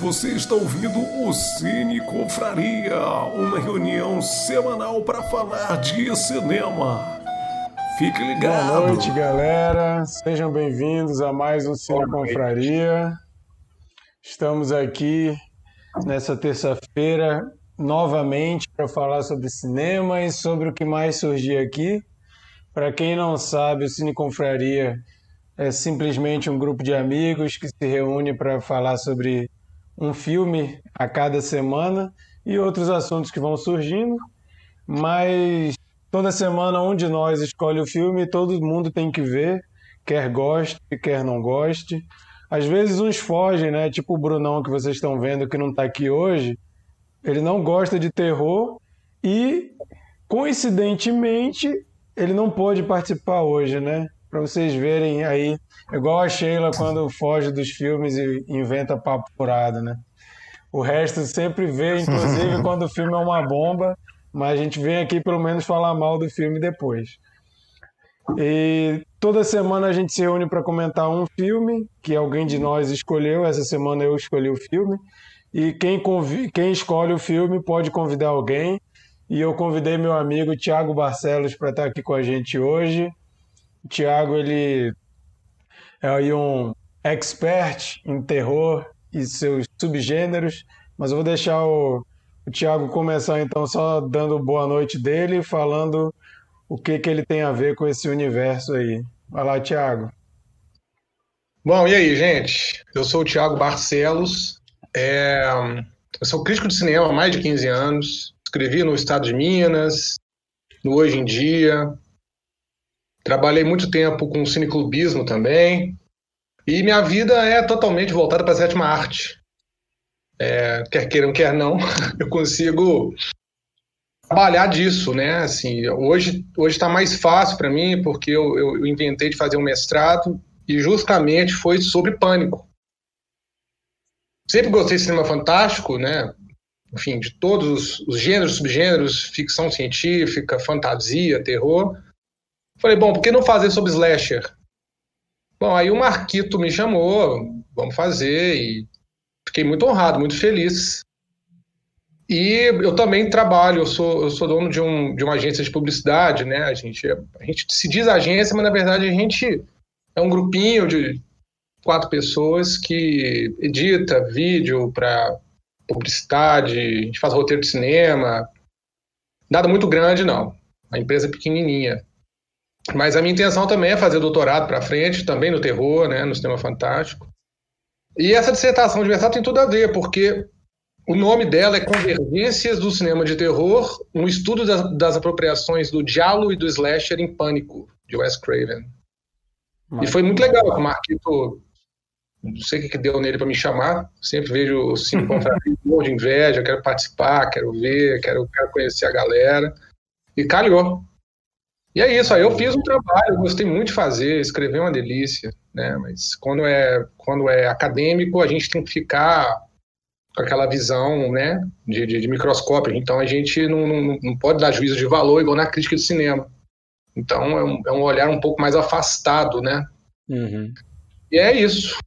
Você está ouvindo o Cine Confraria, uma reunião semanal para falar de cinema. Fique ligado. Boa noite, galera. Sejam bem-vindos a mais um Cine Confraria. Estamos aqui nessa terça-feira novamente para falar sobre cinema e sobre o que mais surgir aqui. Para quem não sabe, o Cine Confraria é simplesmente um grupo de amigos que se reúne para falar sobre um filme a cada semana e outros assuntos que vão surgindo, mas toda semana um de nós escolhe o filme e todo mundo tem que ver, quer goste, quer não goste. Às vezes uns fogem, né? Tipo o Brunão que vocês estão vendo que não está aqui hoje. Ele não gosta de terror e, coincidentemente, ele não pôde participar hoje, né? Para vocês verem aí Igual a Sheila quando foge dos filmes e inventa papo furado, né? O resto sempre vê, inclusive quando o filme é uma bomba, mas a gente vem aqui pelo menos falar mal do filme depois. E toda semana a gente se reúne para comentar um filme que alguém de nós escolheu. Essa semana eu escolhi o filme. E quem, quem escolhe o filme pode convidar alguém. E eu convidei meu amigo Tiago Barcelos para estar aqui com a gente hoje. O ele é aí um expert em terror e seus subgêneros, mas eu vou deixar o, o começar então só dando boa noite dele, falando o que, que ele tem a ver com esse universo aí. Vai lá, Tiago. Bom, e aí, gente? Eu sou o Tiago Barcelos, é... eu sou crítico de cinema há mais de 15 anos, escrevi no Estado de Minas, no Hoje em Dia, Trabalhei muito tempo com cineclubismo também. E minha vida é totalmente voltada para a sétima arte. É, quer queiram, quer não, eu consigo trabalhar disso, né? Assim, hoje hoje está mais fácil para mim porque eu, eu, inventei de fazer um mestrado e justamente foi sobre pânico. Sempre gostei de cinema fantástico, né? Enfim, de todos os, os gêneros, subgêneros, ficção científica, fantasia, terror. Falei, bom, por que não fazer sobre slasher? Bom, aí o Marquito me chamou, vamos fazer, e fiquei muito honrado, muito feliz. E eu também trabalho, eu sou, eu sou dono de, um, de uma agência de publicidade, né? A gente, a gente se diz agência, mas na verdade a gente é um grupinho de quatro pessoas que edita vídeo para publicidade, a gente faz roteiro de cinema. Nada muito grande, não. A empresa é pequenininha. Mas a minha intenção também é fazer doutorado para frente, também no terror, né, no cinema fantástico. E essa dissertação de verdade tem tudo a ver, porque o nome dela é Convergências do Cinema de Terror, um estudo das, das apropriações do diálogo e do slasher em pânico, de Wes Craven. Mas... E foi muito legal, o Marquito, não sei o que, que deu nele para me chamar, sempre vejo cinco confraria de inveja, quero participar, quero ver, quero, quero conhecer a galera. E calhou. E é isso, aí eu fiz um trabalho, gostei muito de fazer, escrever é uma delícia, né? Mas quando é, quando é acadêmico, a gente tem que ficar com aquela visão, né, de, de, de microscópio. Então a gente não, não, não, pode dar juízo de valor igual na crítica de cinema. Então é um, é um olhar um pouco mais afastado, né? Uhum. E é isso.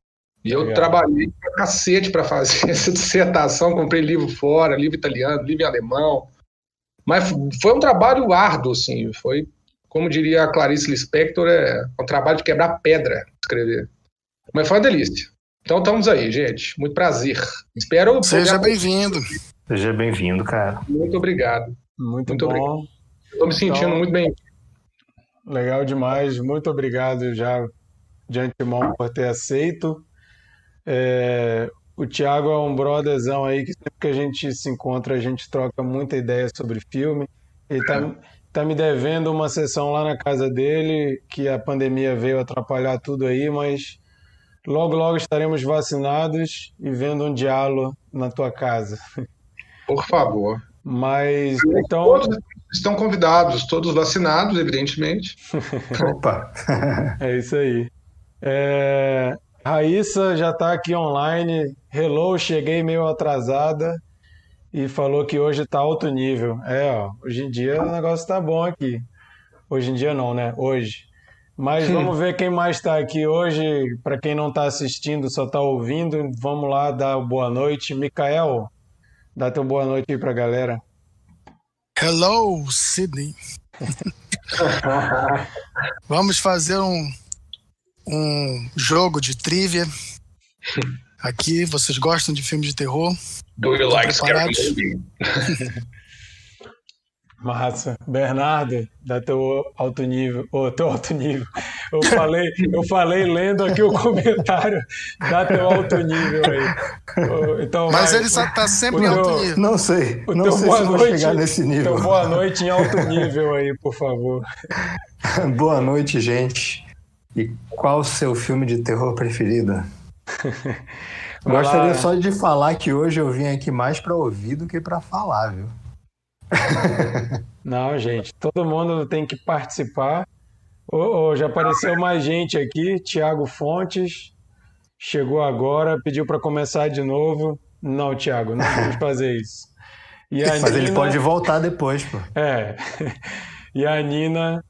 E eu Legal. trabalhei pra cacete para fazer essa dissertação, comprei livro fora, livro italiano, livro em alemão. Mas foi um trabalho árduo, assim, foi como diria a Clarice Lispector, é um trabalho de quebrar pedra escrever. Mas foi uma delícia. Então estamos aí, gente. Muito prazer. Espero. Seja bem-vindo. Seja bem-vindo, cara. Muito obrigado. Muito, muito bom. obrigado. Estou me sentindo então, muito bem. Legal demais. Muito obrigado já de antemão por ter aceito. É, o Thiago é um brotherzão aí que sempre que a gente se encontra, a gente troca muita ideia sobre filme. Ele tá, tá me devendo uma sessão lá na casa dele, que a pandemia veio atrapalhar tudo aí, mas logo, logo estaremos vacinados e vendo um diálogo na tua casa. Por favor. Mas então. Todos estão convidados, todos vacinados, evidentemente. Opa! é isso aí. É... Raíssa já está aqui online. Hello, cheguei meio atrasada e falou que hoje está alto nível. É, ó, hoje em dia o negócio está bom aqui. Hoje em dia não, né? Hoje. Mas vamos ver quem mais está aqui hoje. Para quem não está assistindo, só está ouvindo, vamos lá dar boa noite. Mikael, dá teu boa noite aí para a galera. Hello, Sydney. vamos fazer um, um jogo de trivia. Aqui, vocês gostam de filmes de terror? Do you like scary movie? Massa. Bernardo, dá teu alto nível. Ô, oh, teu alto nível. Eu falei, eu falei lendo aqui o comentário. Dá teu alto nível aí. Então, Mas vai, ele está sempre em alto nível. Não sei. O não teu sei boa se noite, vou chegar nesse nível. Então, boa noite em alto nível aí, por favor. boa noite, gente. E qual o seu filme de terror preferido? Gostaria só de falar que hoje eu vim aqui mais para ouvir do que para falar, viu? Não, gente, todo mundo tem que participar. Oh, oh, já apareceu mais gente aqui. Tiago Fontes chegou agora, pediu para começar de novo. Não, Tiago, não vamos fazer isso. Mas ele pode voltar depois, pô. É. E a Nina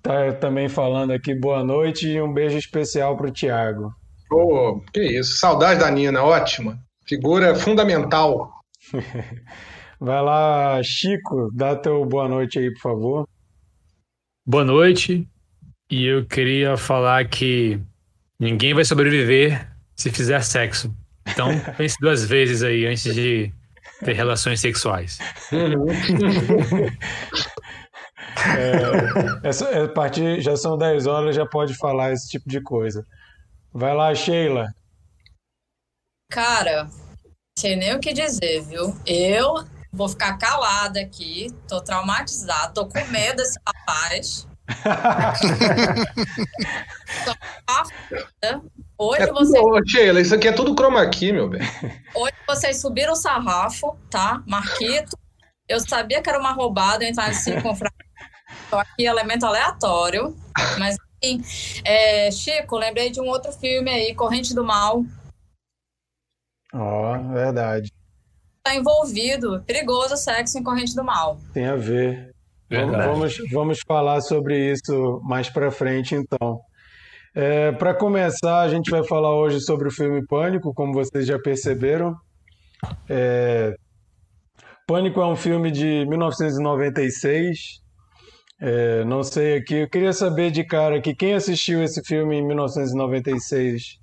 tá também falando aqui boa noite e um beijo especial para o Tiago. Oh, que isso, saudade da Nina, ótima. Figura fundamental. Vai lá, Chico, dá teu boa noite aí, por favor. Boa noite. E eu queria falar que ninguém vai sobreviver se fizer sexo. Então, pense duas vezes aí antes de ter relações sexuais. é, essa, a partir, já são 10 horas, já pode falar esse tipo de coisa. Vai lá, Sheila. Cara, sei nem o que dizer, viu? Eu Vou ficar calada aqui, tô traumatizada, tô com medo desse rapaz. Hoje é você... tudo, Sheila, isso aqui é tudo chroma key, meu bem. Hoje vocês subiram o sarrafo, tá? Marquito. Eu sabia que era uma roubada entrar nesse confronto. aqui, elemento aleatório. Mas. É, Chico, lembrei de um outro filme aí, Corrente do Mal. Ó, oh, verdade está envolvido. Perigoso sexo em corrente do mal. Tem a ver. Vamos, vamos falar sobre isso mais para frente, então. É, para começar, a gente vai falar hoje sobre o filme Pânico, como vocês já perceberam. É, Pânico é um filme de 1996. É, não sei aqui, eu queria saber de cara aqui quem assistiu esse filme em 1996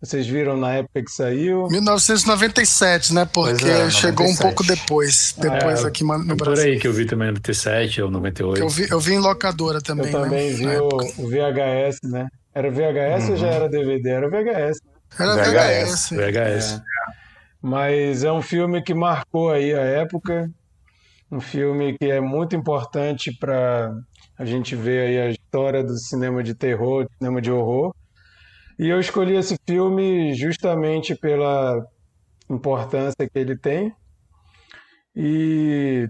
vocês viram na época que saiu? 1997, né? Porque é, chegou um pouco depois. Depois é, aqui no Brasil. Por aí que eu vi também 97 ou 98. Eu vi, eu vi em locadora também. Eu também né? vi o, o, VHS, né? Era VHS uhum. ou já era DVD? Era VHS. Era VHS. VHS. VHS. É. Mas é um filme que marcou aí a época. Um filme que é muito importante para a gente ver aí a história do cinema de terror, cinema de horror. E eu escolhi esse filme justamente pela importância que ele tem. E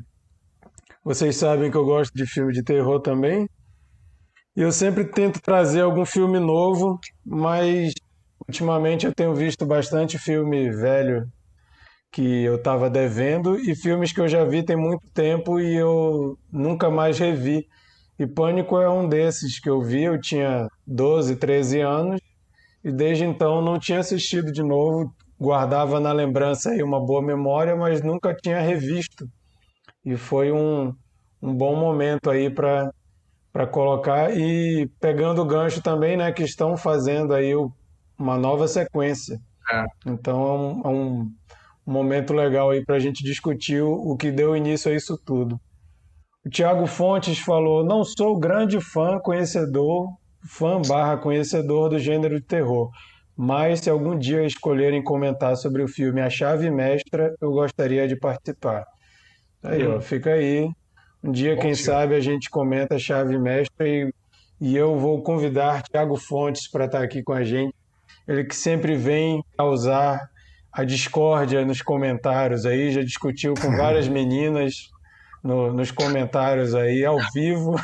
vocês sabem que eu gosto de filme de terror também. E eu sempre tento trazer algum filme novo, mas ultimamente eu tenho visto bastante filme velho que eu estava devendo e filmes que eu já vi tem muito tempo e eu nunca mais revi. E Pânico é um desses que eu vi, eu tinha 12, 13 anos e desde então não tinha assistido de novo, guardava na lembrança aí uma boa memória, mas nunca tinha revisto. E foi um, um bom momento aí para para colocar e pegando o gancho também, né, que estão fazendo aí uma nova sequência. É. Então é um, é um, um, momento legal aí para a gente discutir o, que deu início a isso tudo. O Tiago Fontes falou: não sou grande fã, conhecedor, fã barra conhecedor do gênero de terror, mas se algum dia escolherem comentar sobre o filme A Chave Mestra, eu gostaria de participar. Aí, ó, fica aí. Um dia, Bom, quem sabe, a gente comenta a Chave Mestra e, e eu vou convidar Tiago Fontes para estar aqui com a gente. Ele que sempre vem causar a discórdia nos comentários aí, já discutiu com várias meninas no, nos comentários aí, ao vivo.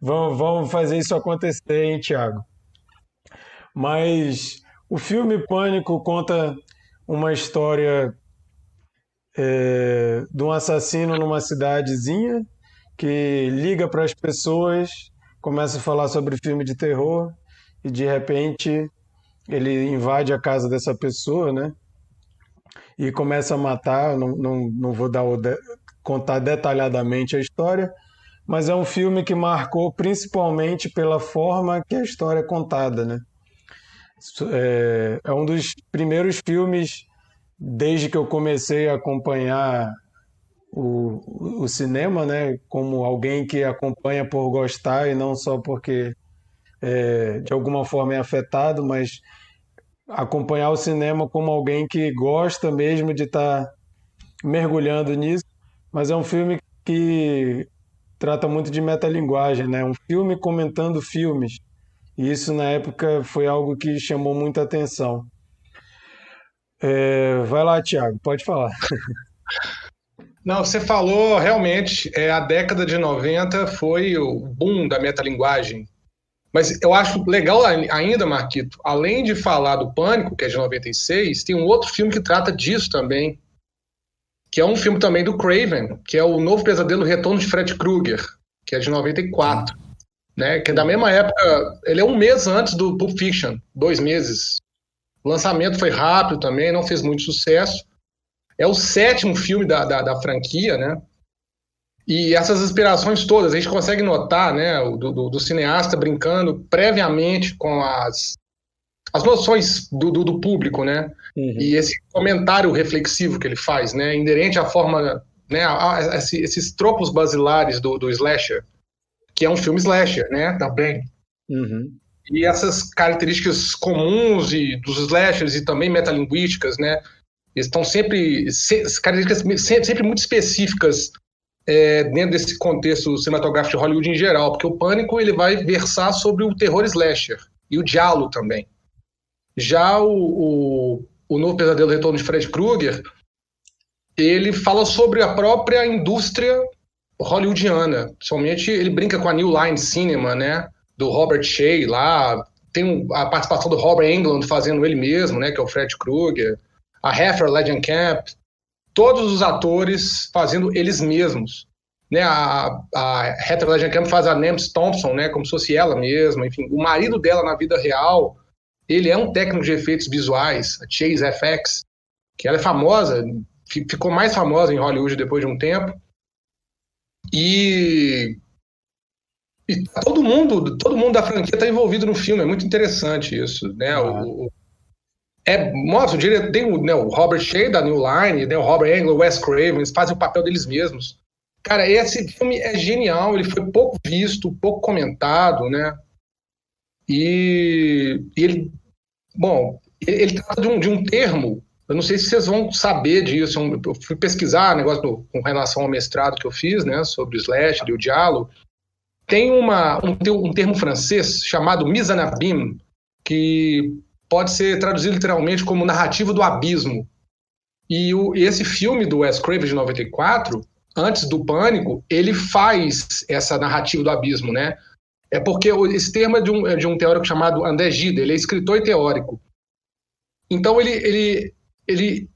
vamos, vamos fazer isso acontecer, hein, Tiago? Mas o filme Pânico conta uma história é, de um assassino numa cidadezinha que liga para as pessoas começa a falar sobre filme de terror e de repente ele invade a casa dessa pessoa, né? E começa a matar. Não, não, não vou dar contar detalhadamente a história, mas é um filme que marcou principalmente pela forma que a história é contada, né? É, é um dos primeiros filmes desde que eu comecei a acompanhar o, o cinema, né, como alguém que acompanha por gostar e não só porque é, de alguma forma é afetado, mas acompanhar o cinema como alguém que gosta mesmo de estar tá mergulhando nisso. Mas é um filme que trata muito de metalinguagem, né? Um filme comentando filmes. E isso na época foi algo que chamou muita atenção. É, vai lá, Tiago, pode falar. Não, você falou realmente, é, a década de 90 foi o boom da metalinguagem. Mas eu acho legal ainda, Marquito, além de falar do Pânico, que é de 96, tem um outro filme que trata disso também, que é um filme também do Craven, que é o Novo Pesadelo Retorno de Fred Krueger, que é de 94. Né, que é da mesma época, ele é um mês antes do Pulp Fiction, dois meses. O lançamento foi rápido também, não fez muito sucesso. É o sétimo filme da, da, da franquia, né? E essas inspirações todas, a gente consegue notar, né, do, do, do cineasta brincando previamente com as, as noções do, do, do público, né? Uhum. E esse comentário reflexivo que ele faz, né, inerente à forma, né, a, a, esses tropos basilares do, do slasher, que é um filme slasher, né, também. Uhum. E essas características comuns e dos slashers e também metalinguísticas, né, estão sempre, se, características sempre, sempre muito específicas é, dentro desse contexto cinematográfico de Hollywood em geral, porque o Pânico ele vai versar sobre o terror slasher e o diálogo também. Já o, o, o Novo Pesadelo Retorno de Fred Krueger, ele fala sobre a própria indústria hollywoodiana. Somente ele brinca com a New Line Cinema, né? Do Robert Shea lá. Tem a participação do Robert Englund fazendo ele mesmo, né? Que é o Fred Krueger. A Heifer Legend Camp todos os atores fazendo eles mesmos. Né, a, a Heather Langenkamp faz a Nems Thompson, né, como se fosse ela mesma. Enfim, o marido dela na vida real, ele é um técnico de efeitos visuais, a Chase FX, que ela é famosa, ficou mais famosa em Hollywood depois de um tempo. E, e todo mundo, todo mundo da franquia está envolvido no filme. É muito interessante isso, né? Ah. O, é, mostra, o diretor tem o, né, o Robert Shea da New Line, né, o Robert Englund, Wes Craven, eles fazem o papel deles mesmos. Cara, esse filme é genial, ele foi pouco visto, pouco comentado, né? E, e ele, bom, ele, ele trata de um, de um termo, eu não sei se vocês vão saber disso, eu fui pesquisar negócio do, com relação ao mestrado que eu fiz, né, sobre o slash e o diálogo. Tem uma, um, um termo francês chamado abîme, que pode ser traduzido literalmente como narrativa do abismo. E, o, esse filme do Wes Craven de 94, antes do Pânico, ele faz essa narrativa do abismo, né? É porque esse termo é de um, é de um teórico chamado André Gide, ele é escritor e teórico. Então ele, ele, ele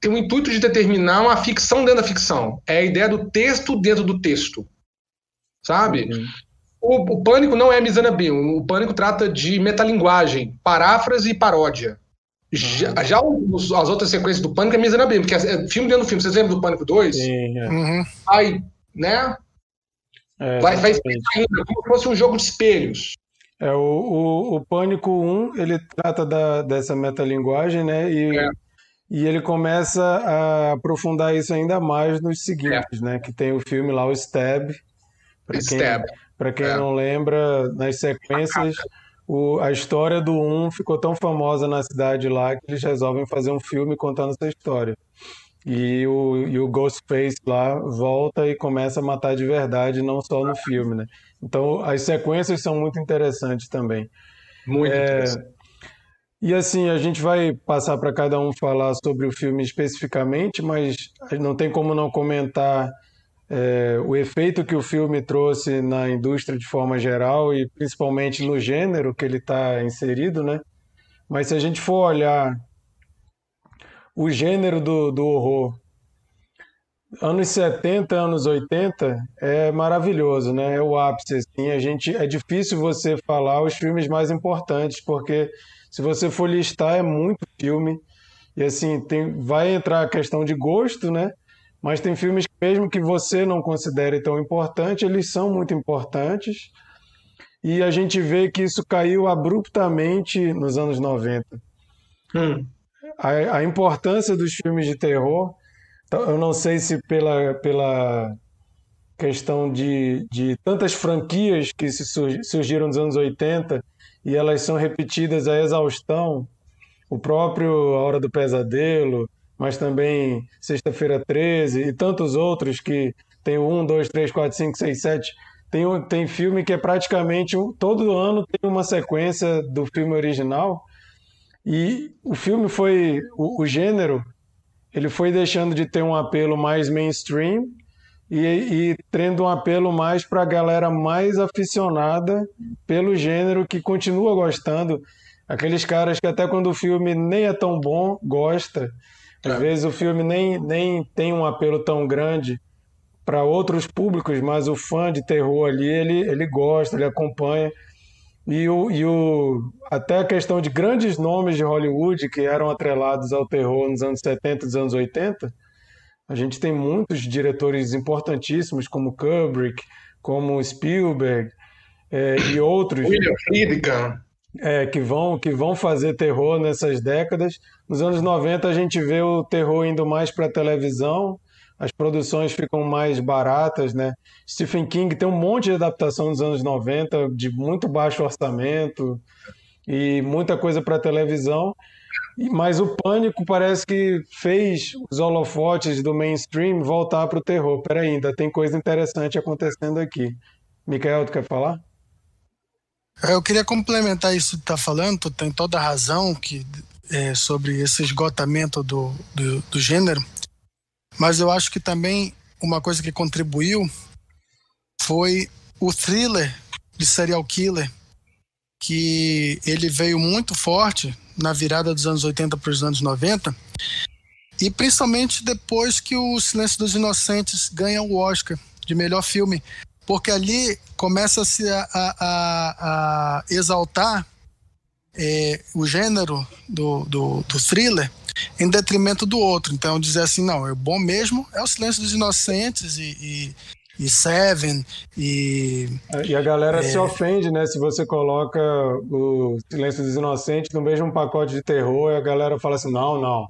tem o intuito de determinar uma ficção dentro da ficção. É a ideia do texto dentro do texto. Sabe? Uhum. O, o Pânico não é Mizanabim. O Pânico trata de metalinguagem, paráfrase e paródia. Já, uhum. já os, as outras sequências do Pânico é Mizanabim, porque é, é filme dentro do filme. Vocês lembram do Pânico 2? Sim, é. uhum. Vai, né? É, vai, vai ainda, como se fosse um jogo de espelhos. É, o, o, o Pânico 1, ele trata da, dessa metalinguagem, né? E, é. e ele começa a aprofundar isso ainda mais nos seguintes, é. né? Que tem o filme lá, o Stab. Stab. Quem, para quem é. não lembra, nas sequências, o, a história do 1 um ficou tão famosa na cidade lá que eles resolvem fazer um filme contando essa história. E o, e o Ghostface lá volta e começa a matar de verdade, não só no filme, né? Então as sequências são muito interessantes também. Muito é, interessante. E assim, a gente vai passar para cada um falar sobre o filme especificamente, mas não tem como não comentar é, o efeito que o filme trouxe na indústria de forma geral e principalmente no gênero que ele está inserido, né? Mas se a gente for olhar o gênero do, do horror anos 70, anos 80 é maravilhoso, né? É o ápice assim. A gente é difícil você falar os filmes mais importantes porque se você for listar é muito filme e assim tem vai entrar a questão de gosto, né? Mas tem filmes que mesmo que você não considere tão importante, eles são muito importantes. E a gente vê que isso caiu abruptamente nos anos 90. Hum. A, a importância dos filmes de terror então, eu não sei se pela, pela questão de, de tantas franquias que se surgiram nos anos 80 e elas são repetidas à exaustão, o próprio A Hora do Pesadelo, mas também Sexta-feira 13 e tantos outros que tem o 1, 2, 3, 4, 5, 6, 7. Tem, tem filme que é praticamente todo ano tem uma sequência do filme original. E o filme foi. O, o gênero ele foi deixando de ter um apelo mais mainstream e, e tendo um apelo mais para a galera mais aficionada pelo gênero que continua gostando. Aqueles caras que até quando o filme nem é tão bom, gosta. Às é. vezes o filme nem, nem tem um apelo tão grande para outros públicos, mas o fã de terror ali, ele, ele gosta, ele acompanha. E, o, e o, até a questão de grandes nomes de Hollywood que eram atrelados ao terror nos anos 70 e anos 80, a gente tem muitos diretores importantíssimos, como Kubrick, como Spielberg é, e outros. William Friedkin. É, que, vão, que vão fazer terror nessas décadas. Nos anos 90 a gente vê o terror indo mais para a televisão, as produções ficam mais baratas, né? Stephen King tem um monte de adaptação nos anos 90, de muito baixo orçamento e muita coisa para televisão. Mas o Pânico parece que fez os holofotes do mainstream voltar para o terror. Peraí, ainda tem coisa interessante acontecendo aqui. Micael, tu quer falar? Eu queria complementar isso que está falando, tu tem toda a razão que, é, sobre esse esgotamento do, do, do gênero. Mas eu acho que também uma coisa que contribuiu foi o thriller de serial killer, que ele veio muito forte na virada dos anos 80 para os anos 90, e principalmente depois que o Silêncio dos Inocentes ganha o Oscar de melhor filme, porque ali começa-se a, a, a, a exaltar é, o gênero do, do, do, thriller em detrimento do outro. Então, dizer assim, não, o bom mesmo é o Silêncio dos Inocentes e, e, e Seven e... E a galera é... se ofende, né? Se você coloca o Silêncio dos Inocentes no mesmo pacote de terror, a galera fala assim, não, não,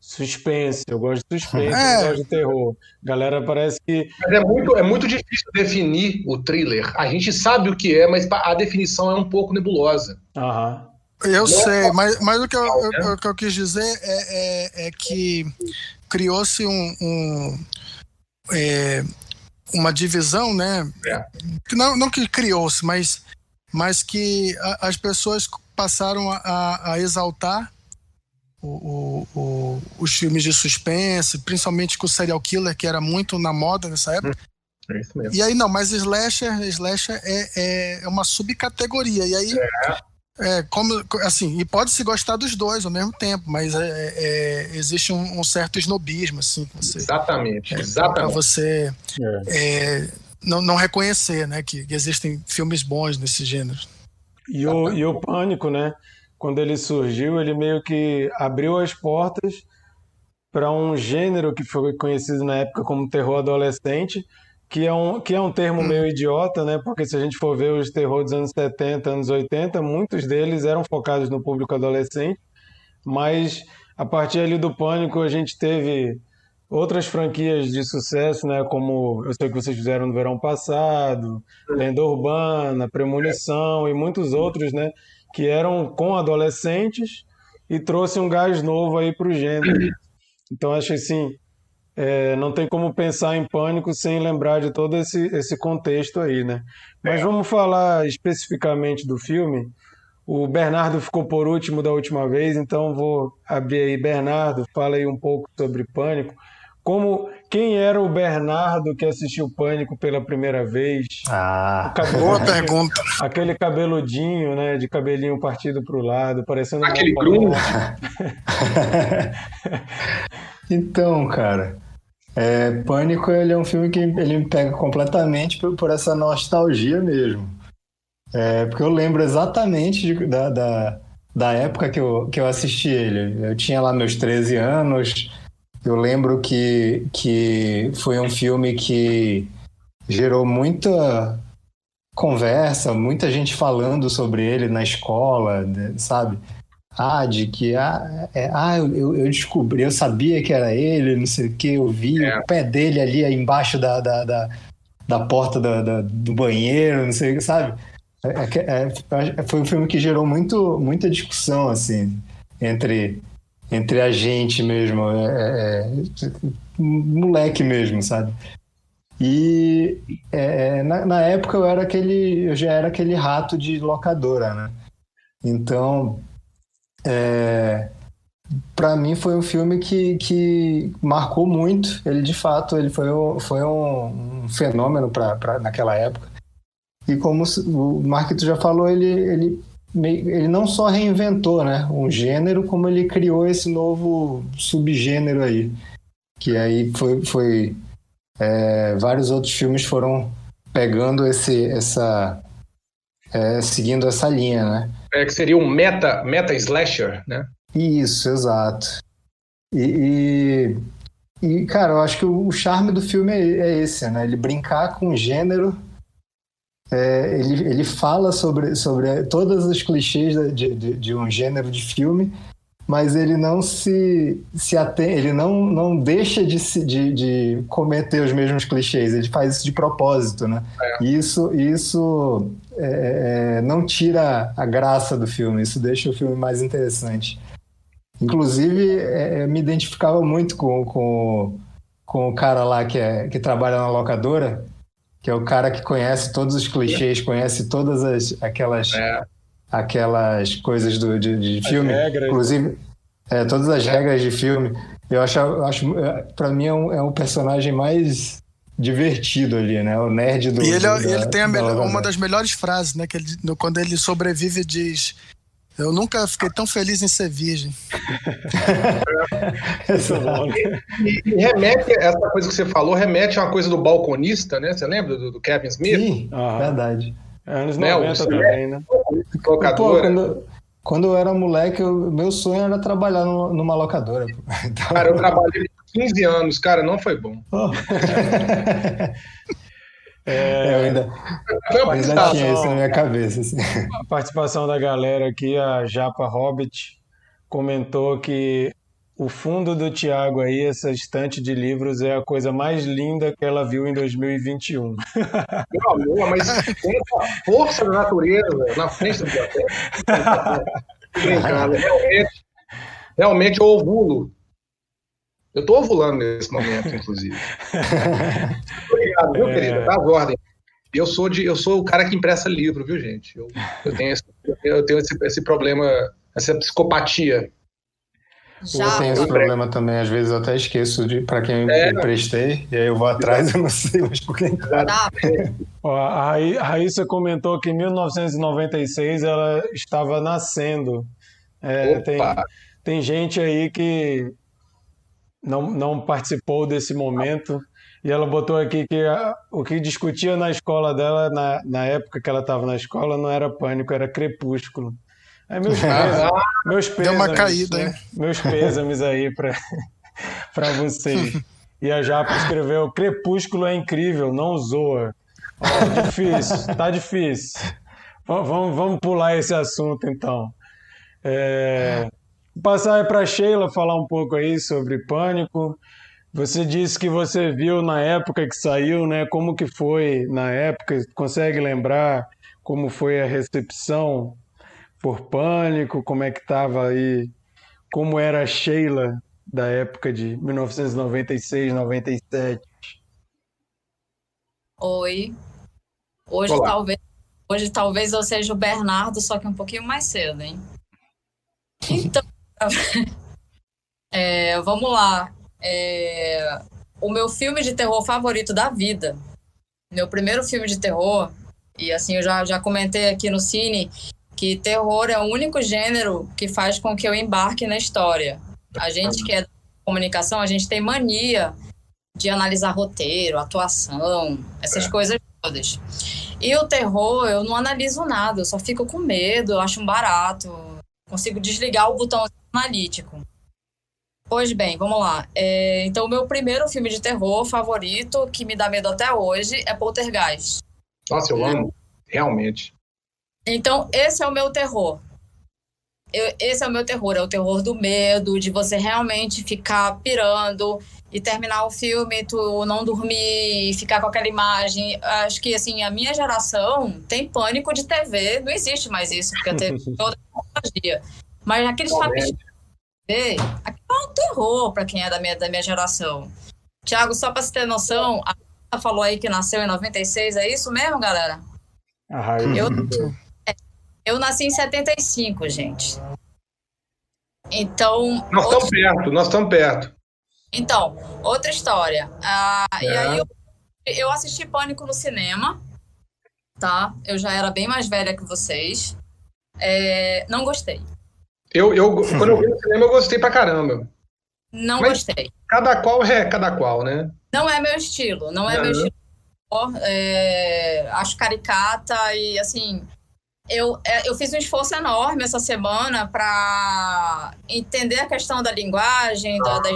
suspense, eu gosto de suspense, é. eu gosto de terror. Galera parece que. Mas é muito, é muito difícil definir o thriller. A gente sabe o que é, mas a definição é um pouco nebulosa. Aham. Eu sei, mas, mas o, que eu, eu, o que eu quis dizer é, é, é que criou-se um, um é, uma divisão, né? É. Não, não que criou-se, mas, mas que a, as pessoas passaram a, a exaltar o, o, o, os filmes de suspense, principalmente com o serial killer, que era muito na moda nessa época. É isso mesmo. E aí, não, mas slasher, slasher é, é, é uma subcategoria. E aí, é. É, como, assim, e pode se gostar dos dois ao mesmo tempo, mas é, é, existe um, um, certo snobismo, assim. Você, exatamente, é, exatamente. Para você é. é. não, não reconhecer, né, que, que, existem filmes bons nesse gênero. E o, e o Pânico, né, quando ele surgiu, ele meio que abriu as portas para um gênero que foi conhecido na época como terror adolescente, que é um, que é um termo meio idiota, né? Porque se a gente for ver os terror dos anos 70, anos 80, muitos deles eram focados no público adolescente, mas a partir ali do Pânico a gente teve outras franquias de sucesso, né? Como eu sei que vocês fizeram no verão passado, Lenda Urbana, Premonição e muitos outros, né? Que eram com adolescentes e trouxe um gás novo aí para o gênero. Então acho assim é, não tem como pensar em pânico sem lembrar de todo esse, esse contexto aí, né? Mas é. vamos falar especificamente do filme. O Bernardo ficou por último da última vez, então vou abrir aí. Bernardo, fala aí um pouco sobre Pânico. Como quem era o Bernardo que assistiu Pânico pela primeira vez? Ah, boa pergunta. Aquele cabeludinho, né, de cabelinho partido para o lado, parecendo aquele grunge. então, cara, É, Pânico ele é um filme que ele me pega completamente por, por essa nostalgia mesmo. É, porque eu lembro exatamente de, da, da, da, época que eu, que eu assisti ele. Eu tinha lá meus 13 anos. Eu lembro que, que foi um filme que gerou muita conversa, muita gente falando sobre ele na escola, sabe? ah, de que ah, é, ah eu, eu, descobri, eu sabia que era ele, não sei o que, eu vi é. o pé dele ali embaixo da, da, da, da porta da, da, do banheiro, não sei o que, sabe? É, é, é, foi um filme que gerou muito, muita discussão, assim, entre, entre a gente mesmo, é, é, moleque mesmo, sabe? E na, na época eu era aquele, eu já era aquele rato de locadora, né? Então, é, para mim foi um filme que, que marcou muito. Ele de fato ele foi, um, foi um, um fenômeno para naquela época. E como o Marquito já falou, ele, ele, ele não só reinventou né, um gênero, como ele criou esse novo subgênero aí. Que aí foi. foi é, vários outros filmes foram pegando esse, essa. É, seguindo essa linha, né? É, que seria um meta, meta slasher, né? Isso, exato. E, e, e, cara, eu acho que o charme do filme é, é esse, né? Ele brincar com o gênero, é, ele, ele fala sobre, sobre todos os clichês de, de, de um gênero de filme, mas ele não se, se atém, ele não, não deixa de, de, de cometer os mesmos clichês, ele faz isso de propósito, né? É. Isso, isso é, é, não tira a graça do filme, isso deixa o filme mais interessante. Inclusive, é, é, me identificava muito com, com, com o cara lá que, é, que trabalha na locadora, que é o cara que conhece todos os clichês, conhece todas as, aquelas é aquelas coisas do, de, de filme. Regras. Inclusive, é, todas as regras de filme. Eu acho, eu acho é, para mim, é um, é um personagem mais divertido ali, né? O nerd do. E ele, do, ele tem melhor, uma das melhores frases, né? Que ele, quando ele sobrevive, diz. Eu nunca fiquei tão feliz em ser virgem. e, e, remete, essa coisa que você falou, remete a uma coisa do balconista, né? Você lembra do, do Kevin Smith? Sim, ah, verdade. É, anos 90 né? também, né? Pô, quando, quando eu era moleque, eu, meu sonho era trabalhar no, numa locadora. Então... Cara, eu trabalhei 15 anos, cara, não foi bom. Oh. É, eu ainda, eu ainda tinha isso na minha cabeça. Assim. A participação da galera aqui, a Japa Hobbit comentou que o fundo do Tiago aí, essa estante de livros, é a coisa mais linda que ela viu em 2021. Meu amor, mas tem a força da natureza na frente da biblioteca. realmente, realmente eu ovulo. Eu estou ovulando nesse momento, inclusive. Obrigado, viu, é... querida? Dá as ordens. Eu sou, de, eu sou o cara que impressa livro, viu, gente? Eu, eu tenho, esse, eu tenho esse, esse problema, essa psicopatia já, eu tenho esse problema também, às vezes eu até esqueço de para quem eu é. emprestei, e aí eu vou atrás eu não sei mais por quem tá. tá. a Raíssa comentou que em 1996 ela estava nascendo. É, tem, tem gente aí que não, não participou desse momento. E ela botou aqui que a, o que discutia na escola dela, na, na época que ela estava na escola, não era pânico, era crepúsculo. É, meus, pêsames, meus pêsames, Deu uma caída, né? Meus pêsames aí para vocês. E a Japa escreveu: Crepúsculo é incrível, não zoa. Oh, difícil, tá difícil. Vamos, vamos pular esse assunto então. É, passar para Sheila falar um pouco aí sobre Pânico. Você disse que você viu na época que saiu, né? Como que foi na época? Consegue lembrar como foi a recepção por pânico, como é que estava aí, como era a Sheila da época de 1996, 97. Oi. Hoje Olá. talvez hoje talvez eu seja o Bernardo, só que um pouquinho mais cedo, hein? Então, é, vamos lá. É, o meu filme de terror favorito da vida, meu primeiro filme de terror, e assim eu já, já comentei aqui no Cine, que terror é o único gênero que faz com que eu embarque na história. A gente que é da comunicação, a gente tem mania de analisar roteiro, atuação, essas é. coisas todas. E o terror, eu não analiso nada, eu só fico com medo, eu acho um barato, consigo desligar o botão analítico. Pois bem, vamos lá. É, então, o meu primeiro filme de terror favorito, que me dá medo até hoje, é Poltergeist. Nossa, eu amo, realmente. Então, esse é o meu terror. Eu, esse é o meu terror, é o terror do medo, de você realmente ficar pirando e terminar o filme, tu não dormir, ficar com aquela imagem. Acho que, assim, a minha geração tem pânico de TV, não existe mais isso, porque a TV toda tecnologia. Mas aqueles filmes aquilo é um terror para quem é da minha, da minha geração. Tiago, só para você ter noção, a falou aí que nasceu em 96, é isso mesmo, galera? Ah, eu, eu nasci em 75, gente. Então. Nós estamos perto, nós estamos perto. Então, outra história. Ah, é. E aí eu, eu assisti Pânico no cinema, tá? Eu já era bem mais velha que vocês. É, não gostei. Eu, eu, quando eu vi no cinema, eu gostei pra caramba. Não Mas gostei. Cada qual é cada qual, né? Não é meu estilo, não é uhum. meu estilo. É, acho caricata e assim. Eu, é, eu fiz um esforço enorme essa semana para entender a questão da linguagem, da, da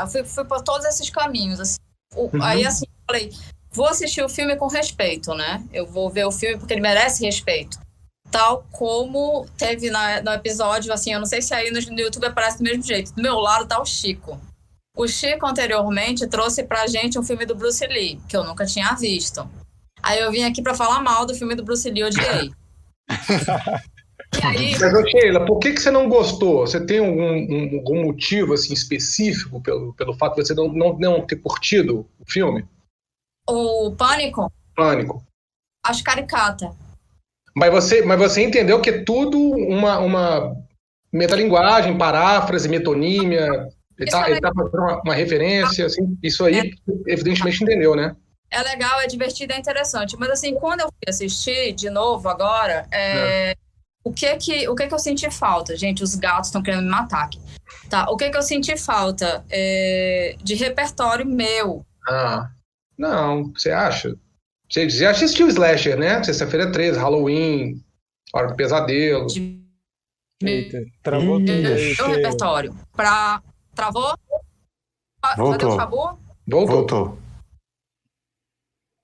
eu fui, fui por todos esses caminhos. Assim. O, uhum. Aí, assim, falei, vou assistir o filme com respeito, né? Eu vou ver o filme porque ele merece respeito tal como teve na, no episódio, assim, eu não sei se aí no, no YouTube aparece do mesmo jeito. Do meu lado tá o Chico. O Chico anteriormente trouxe pra gente um filme do Bruce Lee, que eu nunca tinha visto. Aí eu vim aqui para falar mal do filme do Bruce Lee, odiei. aí... Mas, Sheila, por que, que você não gostou? Você tem algum, um, algum motivo assim, específico pelo, pelo fato de você não, não, não ter curtido o filme? O Pânico? Pânico. Acho caricata. Mas você, mas você entendeu que é tudo uma, uma metalinguagem, paráfrase, metonímia, ele está é tá fazendo uma, uma, referência, assim, isso aí, é. evidentemente, entendeu, né? É legal, é divertido, é interessante. Mas, assim, quando eu fui assistir de novo agora, é, é. o, que que, o que que eu senti falta? Gente, os gatos estão querendo me matar aqui. Tá, o que que eu senti falta? É, de repertório meu. Ah, não, você acha? Você já assistiu Slasher, né? Sexta-feira 13, Halloween, Hora do Pesadelo. Eita, travou tudo aí. Meu repertório. Pra... Travou? Voltou. Voltou. Voltou.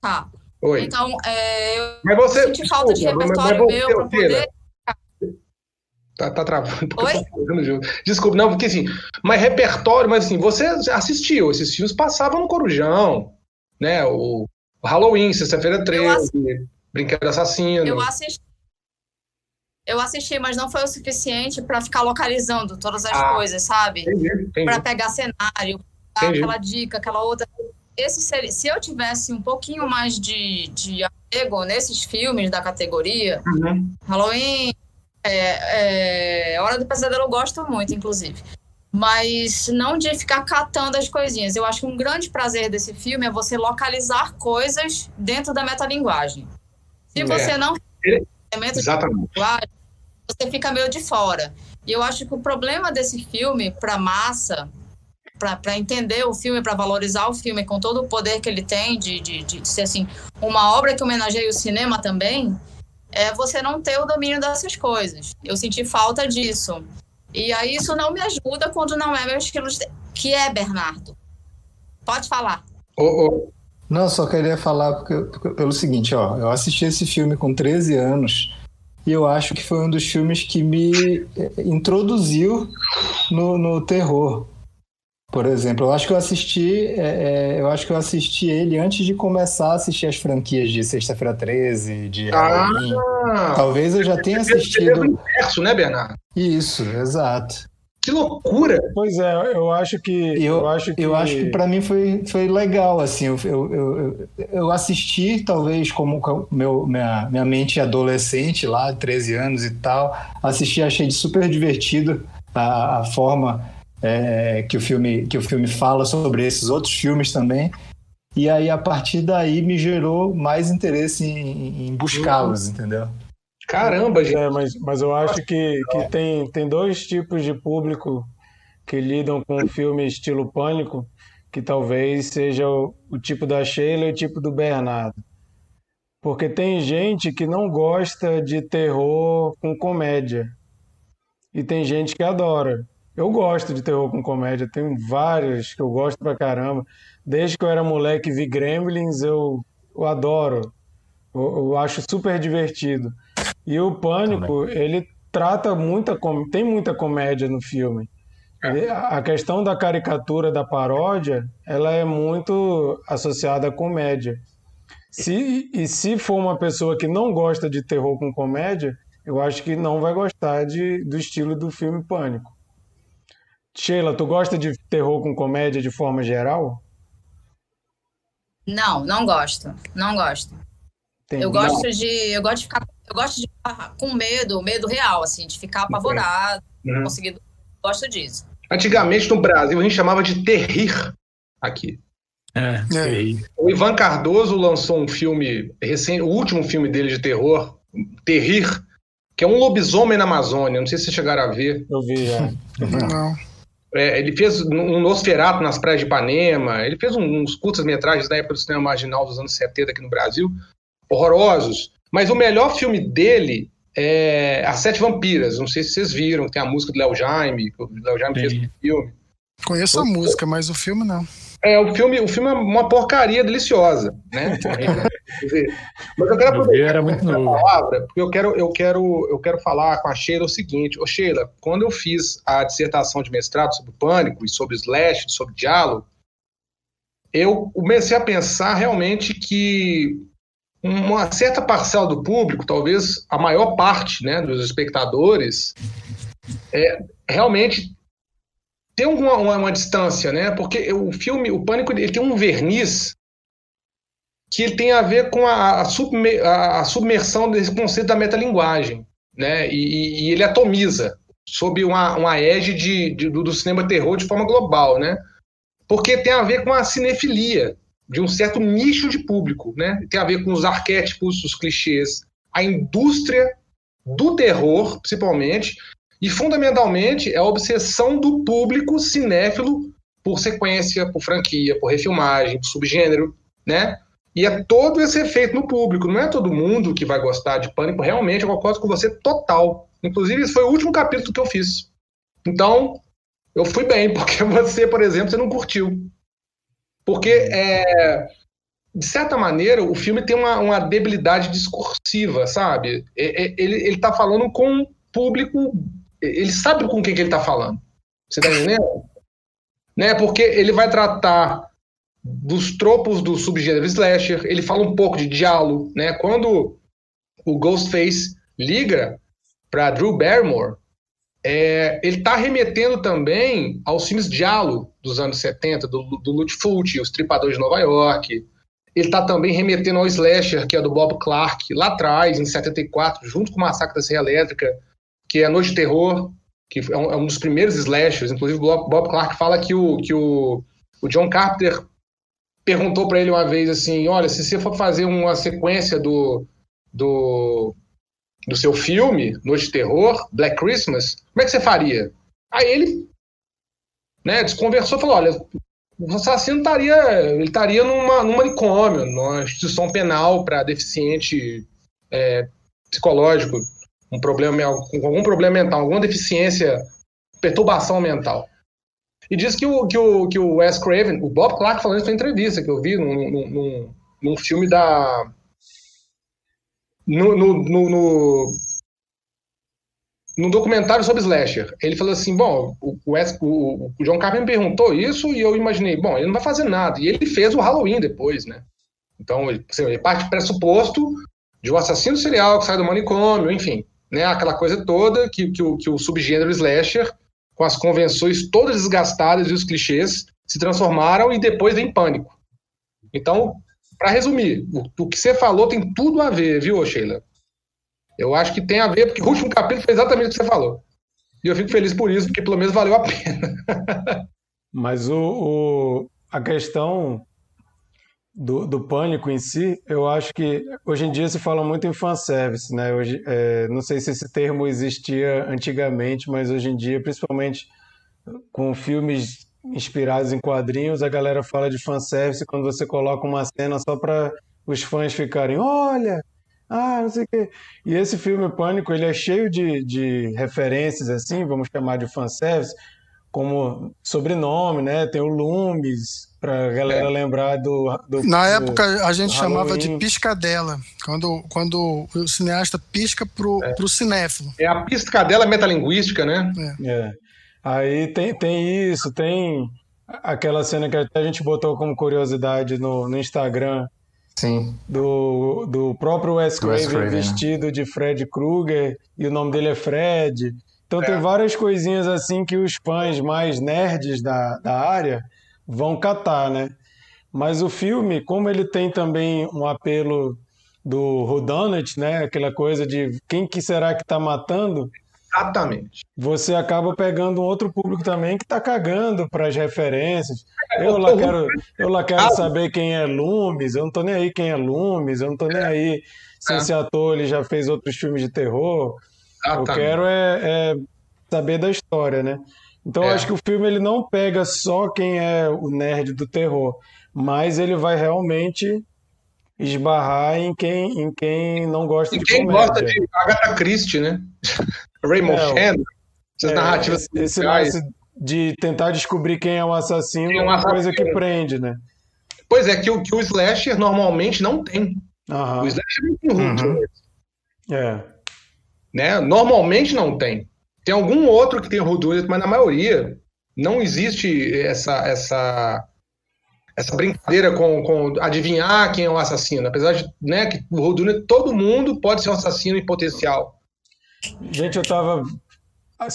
Tá. Oi. Então, é, eu mas você, senti falta de repertório mas, mas meu pra poder... Tá, tá travando. Oi? Desculpa, não, porque assim, mas repertório, mas assim, você assistiu, esses filmes passavam no Corujão, né? O Halloween, sexta-feira 13, assisti... Brinquedo Assassino. Eu assisti. Eu assisti, mas não foi o suficiente para ficar localizando todas as ah, coisas, sabe? Para pegar cenário, dar aquela dica, aquela outra. Esse seria, se eu tivesse um pouquinho mais de, de apego nesses filmes da categoria, uhum. Halloween, é, é, Hora do Pesadelo eu gosto muito, inclusive mas não de ficar catando as coisinhas. Eu acho que um grande prazer desse filme é você localizar coisas dentro da metalinguagem. Se você é. não Exatamente. linguagem, você fica meio de fora. E eu acho que o problema desse filme para massa, para entender o filme, para valorizar o filme com todo o poder que ele tem de, de, de ser assim uma obra que homenageia o cinema também, é você não ter o domínio dessas coisas. Eu senti falta disso. E aí isso não me ajuda quando não é meu estilo de... que é Bernardo. Pode falar. Oh, oh. Não, só queria falar porque, porque, pelo seguinte, ó, eu assisti esse filme com 13 anos e eu acho que foi um dos filmes que me eh, introduziu no, no terror. Por exemplo, eu acho que eu assisti, é, é, eu acho que eu assisti ele antes de começar a assistir as franquias de Sexta-feira 13, de Halloween. Ah, Talvez eu já tenha assistido. o inverso, né, Bernardo? Isso, exato. Que loucura! Pois é, eu acho que. Eu, eu acho que, eu acho que para mim foi, foi legal, assim. Eu, eu, eu, eu assisti, talvez, como meu, minha, minha mente adolescente, lá, 13 anos e tal. Assisti, achei super divertido a, a forma é, que, o filme, que o filme fala sobre esses outros filmes também. E aí, a partir daí, me gerou mais interesse em, em buscá-los, entendeu? Caramba, gente. É, mas, mas eu acho que, que tem, tem dois tipos de público que lidam com o filme estilo pânico, que talvez seja o, o tipo da Sheila e o tipo do Bernardo. Porque tem gente que não gosta de terror com comédia. E tem gente que adora. Eu gosto de terror com comédia, tem vários que eu gosto pra caramba. Desde que eu era moleque e vi Gremlins, eu, eu adoro. Eu, eu acho super divertido. E o Pânico, Também. ele trata muita tem muita comédia no filme. É. A questão da caricatura, da paródia, ela é muito associada à comédia. Se, e se for uma pessoa que não gosta de terror com comédia, eu acho que não vai gostar de, do estilo do filme Pânico. Sheila, tu gosta de terror com comédia de forma geral? Não, não gosto. Não gosto. Entendi. Eu gosto não. de. Eu gosto de ficar. Eu gosto de ficar com medo, medo real, assim, de ficar apavorado, uhum. conseguir. Gosto disso. Antigamente no Brasil a gente chamava de terrir aqui. É, é. O Ivan Cardoso lançou um filme, recém, o último filme dele de terror, Terrir, que é um lobisomem na Amazônia. Não sei se vocês chegaram a ver. Eu vi, já. Não. É, ele fez um Nosferatu nas praias de Ipanema, ele fez uns curtas-metragens da época do cinema marginal dos anos 70 aqui no Brasil, horrorosos. Mas o melhor filme dele é As Sete Vampiras. Não sei se vocês viram, tem a música do Léo Jaime, o Léo Jaime Sim. fez um filme. Conheço a música, mas o filme não. É, o filme, o filme é uma porcaria deliciosa, né? Mas eu quero aproveitar era muito palavra, porque eu quero, eu, quero, eu quero falar com a Sheila o seguinte. Ô Sheila, quando eu fiz a dissertação de mestrado sobre pânico e sobre slash, sobre diálogo, eu comecei a pensar realmente que uma certa parcela do público, talvez a maior parte né, dos espectadores, é, realmente tem uma, uma, uma, distância, né? Porque o filme, o Pânico, ele tem um verniz que tem a ver com a, a, submer, a, a submersão desse conceito da metalinguagem, né? E, e ele atomiza sob uma, uma égide de, de, do, do cinema terror de forma global, né? Porque tem a ver com a cinefilia de um certo nicho de público, né? Tem a ver com os arquétipos, os clichês, a indústria do terror, principalmente, e, fundamentalmente, é a obsessão do público cinéfilo por sequência, por franquia, por refilmagem, por subgênero, né? E é todo esse efeito no público. Não é todo mundo que vai gostar de Pânico. Realmente, eu concordo com você total. Inclusive, esse foi o último capítulo que eu fiz. Então, eu fui bem, porque você, por exemplo, você não curtiu. Porque, é, de certa maneira, o filme tem uma, uma debilidade discursiva, sabe? Ele está falando com um público ele sabe com quem que ele está falando. Você está entendendo? né? Porque ele vai tratar dos tropos do subgênero slasher, ele fala um pouco de diálogo, né? Quando o Ghostface liga para Drew Barrymore, é, ele está remetendo também aos filmes diálogo dos anos 70, do, do Lutfoot, Os Tripadores de Nova York. Ele está também remetendo ao slasher, que é do Bob Clark, lá atrás, em 74, junto com o Massacre da Serra Elétrica, que é Noite de Terror, que é um, é um dos primeiros slashers. Inclusive, o Bob Clark fala que o, que o, o John Carpenter perguntou para ele uma vez assim: Olha, se você for fazer uma sequência do, do, do seu filme, Noite de Terror, Black Christmas, como é que você faria? Aí ele né, desconversou e falou: Olha, o assassino estaria, ele estaria numa, num manicômio, numa instituição penal para deficiente é, psicológico um problema, com algum problema mental, alguma deficiência, perturbação mental. E diz que o, que o, que o Wes Craven, o Bob Clark falando isso na entrevista que eu vi num, num, num filme da. No, no, no, no, num documentário sobre Slasher. Ele falou assim: bom, o, Wes, o, o John Carpenter me perguntou isso e eu imaginei, bom, ele não vai fazer nada. E ele fez o Halloween depois, né? Então, ele, assim, ele parte pressuposto de um assassino serial que sai do manicômio, enfim né, aquela coisa toda que, que, o, que o subgênero slasher, com as convenções todas desgastadas e os clichês, se transformaram e depois vem pânico. Então, para resumir, o, o, que você falou tem tudo a ver, viu, Sheila? Eu acho que tem a ver, porque o último capítulo foi exatamente o que você falou. E eu fico feliz por isso, porque pelo menos valeu a pena. Mas o, o, a questão do, do pânico em si, eu acho que hoje em dia se fala muito em fanservice, né? Hoje, é, não sei se esse termo existia antigamente, mas hoje em dia, principalmente com filmes inspirados em quadrinhos, a galera fala de fanservice quando você coloca uma cena só para os fãs ficarem, olha, ah, não sei o quê. E esse filme Pânico, ele é cheio de, de referências, assim, vamos chamar de fanservice, como sobrenome, né? Tem o Loomis, pra galera é. lembrar do, do Na do, época a gente chamava de piscadela, quando, quando o cineasta pisca pro, é. pro cinéfilo. É a piscadela metalinguística, né? É. é. Aí tem, tem isso, tem aquela cena que até a gente botou como curiosidade no, no Instagram. Sim. Do, do próprio Wes Craven, né? vestido né? de Fred Krueger, e o nome dele é Fred. Então é. tem várias coisinhas assim que os fãs mais nerds da, da área vão catar, né? Mas o filme, como ele tem também um apelo do Whodunit, né? Aquela coisa de quem que será que está matando? Exatamente. Você acaba pegando um outro público também que está cagando para as referências. Eu lá quero, eu lá quero saber quem é Loomis, eu não tô nem aí quem é Loomis, eu não tô nem aí se esse ator ele já fez outros filmes de terror. Eu quero é, é, saber da história, né? Então é. eu acho que o filme ele não pega só quem é o nerd do terror, mas ele vai realmente esbarrar em quem, em quem não gosta e de quem comédia. gosta de Agatha Christie, né? Raymond é, Chandler, essas é, narrativas esse, de tentar descobrir quem é o assassino é uma coisa que prende, né? Pois é, que o, que o slasher normalmente não tem. Aham. O slasher não tem root. Uhum. É. Né? Normalmente não tem. Tem algum outro que tem Houdini, mas na maioria não existe essa essa essa brincadeira com, com adivinhar quem é o assassino. Apesar de né, que o Houdini, todo mundo pode ser um assassino em potencial. Gente, eu estava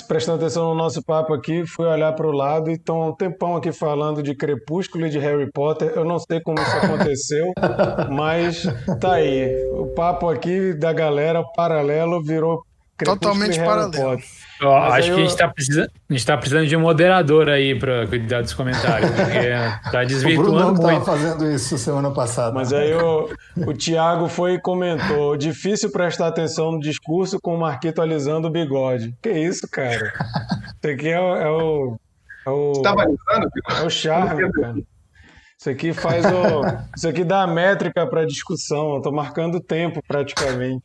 prestando atenção no nosso papo aqui, fui olhar para o lado e estão um tempão aqui falando de Crepúsculo e de Harry Potter. Eu não sei como isso aconteceu, mas tá aí. O papo aqui da galera paralelo virou Totalmente paralelo. Ó, acho eu... que a gente, tá precisando, a gente tá precisando de um moderador aí para cuidar dos comentários, porque tá desvirtuando o Bruno muito. fazendo isso semana passada. Mas aí o, o Thiago foi e comentou: difícil prestar atenção no discurso com o Marquito alisando o bigode. Que isso, cara? Isso aqui é, o. É o, é o, Você tava alisando? É o charme, cara. Isso aqui faz o. Isso aqui dá a métrica para discussão. Eu tô marcando tempo praticamente.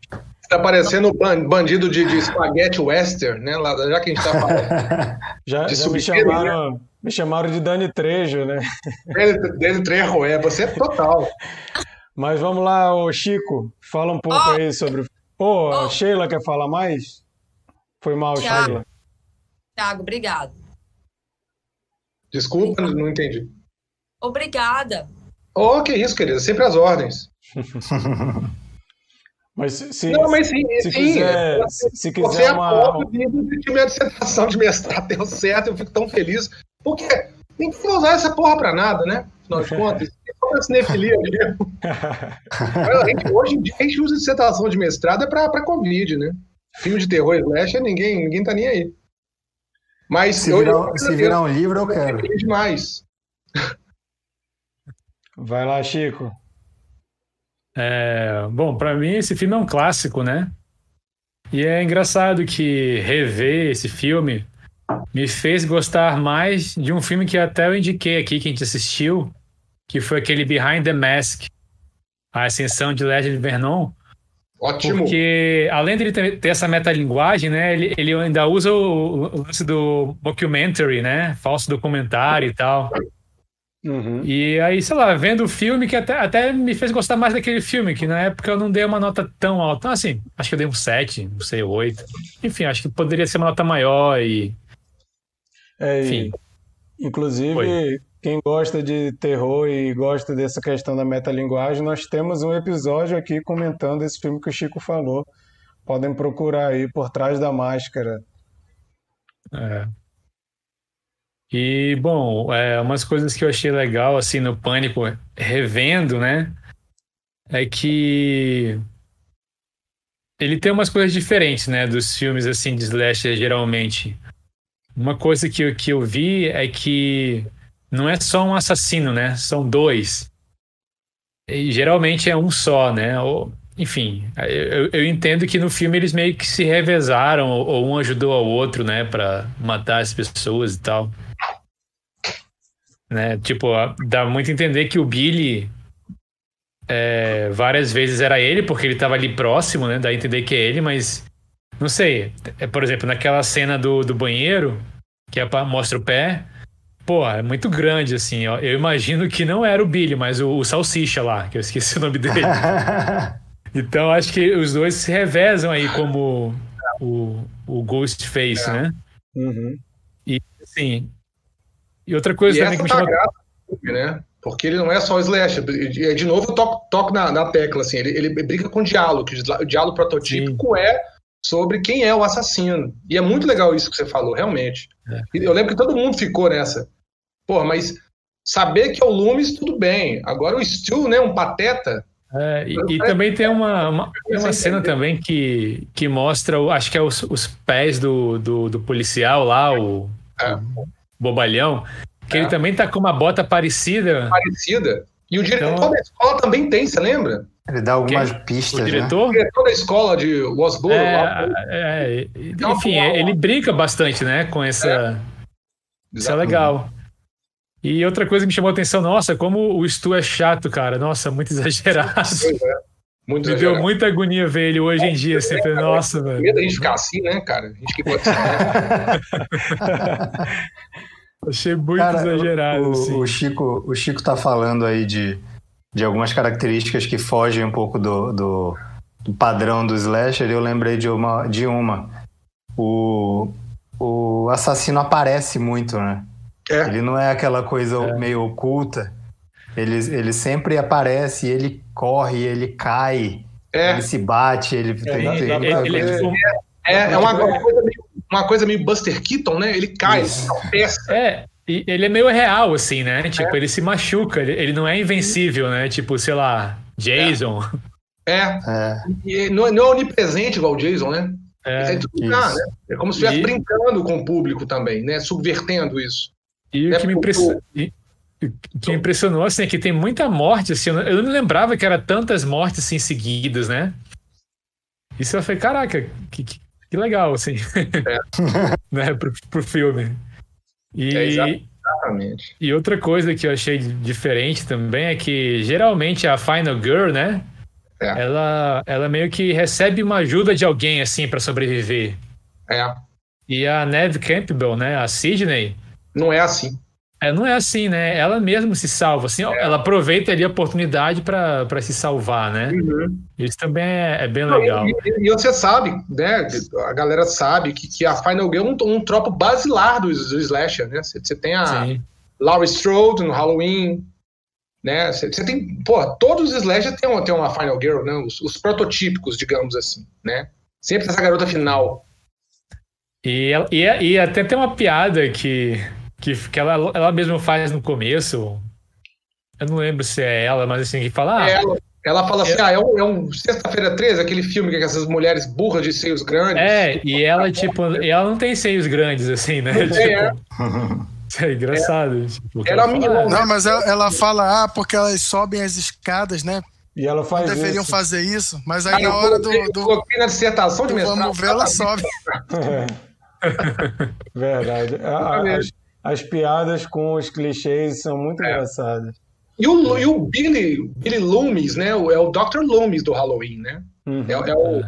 Tá parecendo bandido de, de espaguete western, né? Lá, já que a gente tá falando. já, já me, chamaram, né? me chamaram de Dani Trejo, né? Dani Trejo, é, você é total. Mas vamos lá, ô Chico, fala um pouco oh. aí sobre. Ô, oh, oh. Sheila quer falar mais? Foi mal, Thiago. Sheila. Thiago, obrigado. Desculpa, não entendi. Obrigada. Oh, que isso, querida, sempre as ordens. Mas se, não, mas sim, se, sim, quiser, se, se quiser você uma... é de minha dissertação de mestrado deu certo, eu fico tão feliz, porque tem que usar essa porra pra nada, né? Afinal de contas, é cinefilia mesmo. hoje em dia a gente usa dissertação de mestrado é pra, pra Covid, né? Filme de terror slash, ninguém, ninguém tá nem aí. Mas se virar, eu, se virar um livro, eu quero. Demais. Vai lá, Chico. É, bom, para mim esse filme é um clássico, né? E é engraçado que rever esse filme me fez gostar mais de um filme que até eu indiquei aqui que a gente assistiu, que foi aquele Behind the Mask, a ascensão de Legend Vernon. Ótimo. Porque além de ele ter, ter essa metalinguagem, né, ele, ele ainda usa o, o lance do documentary, né, falso documentário e tal. Uhum. E aí, sei lá, vendo o filme que até, até me fez gostar mais daquele filme, que na época eu não dei uma nota tão alta. Então, assim, acho que eu dei um 7, não sei, 8. Enfim, acho que poderia ser uma nota maior e. É, Enfim. Inclusive, Foi. quem gosta de terror e gosta dessa questão da metalinguagem, nós temos um episódio aqui comentando esse filme que o Chico falou. Podem procurar aí por trás da máscara. É. E, bom, é, umas coisas que eu achei legal, assim, no Pânico, revendo, né? É que ele tem umas coisas diferentes, né? Dos filmes, assim, de slasher, geralmente. Uma coisa que, que eu vi é que não é só um assassino, né? São dois. E geralmente é um só, né? Ou, enfim, eu, eu, entendo que no filme eles meio que se revezaram, ou, ou um ajudou ao outro, né? Pra matar as pessoas e tal. Né? Tipo, dá muito a entender que o Billy é, várias vezes era ele, porque ele tava ali próximo, né? Dá a entender que é ele, mas não sei. É, por exemplo, naquela cena do, do banheiro, que é pra, mostra o pé, pô, é muito grande, assim. Ó. Eu imagino que não era o Billy, mas o, o Salsicha lá, que eu esqueci o nome dele. então acho que os dois se revezam aí como o, o Ghostface, é. né? Uhum. E assim. E outra coisa e também que me tá né? Porque ele não é só o slash. De novo, eu toco, toco na, na tecla, assim. Ele, ele brinca com diálogo. O diálogo prototípico Sim. é sobre quem é o assassino. E é muito legal isso que você falou, realmente. É. Eu lembro que todo mundo ficou nessa. Pô, mas saber que é o Loomis, tudo bem. Agora o Stu, né, um pateta. É, e, e também tem uma, uma, tem uma cena também que, que mostra, acho que é os, os pés do, do, do policial lá, o, é. o bobalhão, que é. ele também tá com uma bota parecida. Parecida. E o diretor então... da escola também tem, você lembra? Ele dá algumas Quem? pistas. O diretor? Né? O diretor da escola de Wasboro. É, é, enfim, ele brinca bastante, né, com essa. É. Isso é legal. E outra coisa que me chamou a atenção, nossa, como o Stu é chato, cara. Nossa, muito exagerado. É. Muito me exagerado. deu muita agonia ver ele hoje em dia. Sempre, assim, nossa, velho. Medo a gente ficar assim, né, cara? A gente que pode ser. Achei muito cara, exagerado. O, assim. o, Chico, o Chico tá falando aí de, de algumas características que fogem um pouco do, do, do padrão do slasher. Eu lembrei de uma. De uma. O, o assassino aparece muito, né? É. Ele não é aquela coisa é. meio oculta. Ele, ele sempre aparece, ele corre, ele cai, é. ele se bate, ele é, tem, tem ele, ele, é, é, uma, uma, coisa meio, uma coisa meio Buster Keaton, né? Ele cai, peça. É, e ele é meio real, assim, né? Tipo, ele se machuca, ele, ele não é invencível, né? Tipo, sei lá, Jason. É. é. E não, não é onipresente igual o Jason, né? É, é, né? é como se estivesse e... brincando com o público também, né? Subvertendo isso. E o que me impressionou, que me impressionou assim, é que tem muita morte, assim, eu não lembrava que era tantas mortes assim seguidas, né? Isso eu falei, caraca, que, que, que legal, assim, é. né, pro, pro filme. E, é exatamente. E outra coisa que eu achei diferente também é que geralmente a Final Girl, né? É. Ela, ela meio que recebe uma ajuda de alguém, assim, para sobreviver. É. E a Neve Campbell, né? A Sidney, não é assim. É, não é assim, né? Ela mesma se salva, assim, é. ela aproveita ali a oportunidade para se salvar, né? Uhum. Isso também é, é bem legal. E, e, você sabe, né? A galera sabe que, que a Final Girl é um, um tropo basilar do, do slasher, né? Você, você tem a Sim. Laurie Strode no Halloween, né? Você, você tem, pô, todos os slashers têm uma, têm uma Final Girl, né? Os, os prototípicos, digamos assim, né? Sempre essa garota final. E, e, e até tem uma piada que que, que ela, ela mesma faz no começo. Eu não lembro se é ela, mas assim, que fala. Ah, é ela, ela fala assim: é, ah, é um, é um Sexta-feira 13, aquele filme que é essas mulheres burras de seios grandes. É, e ela, tipo, ela não tem seios grandes, assim, né? tipo, é. é engraçado. É. Tipo, ela ela fala, ah, não, mas ela, ela, fala, ah, porque elas sobem as escadas, né? E ela faz não deveriam isso. fazer isso, mas aí ah, na hora do. do coloquei na dissertação de mestrado. Vamos ver, ela sobe. Verdade. As, as piadas com os clichês são muito é. engraçadas. E o, e o Billy, Billy Loomis, né? É o Dr. Loomis do Halloween, né? Uhum. É, é, o,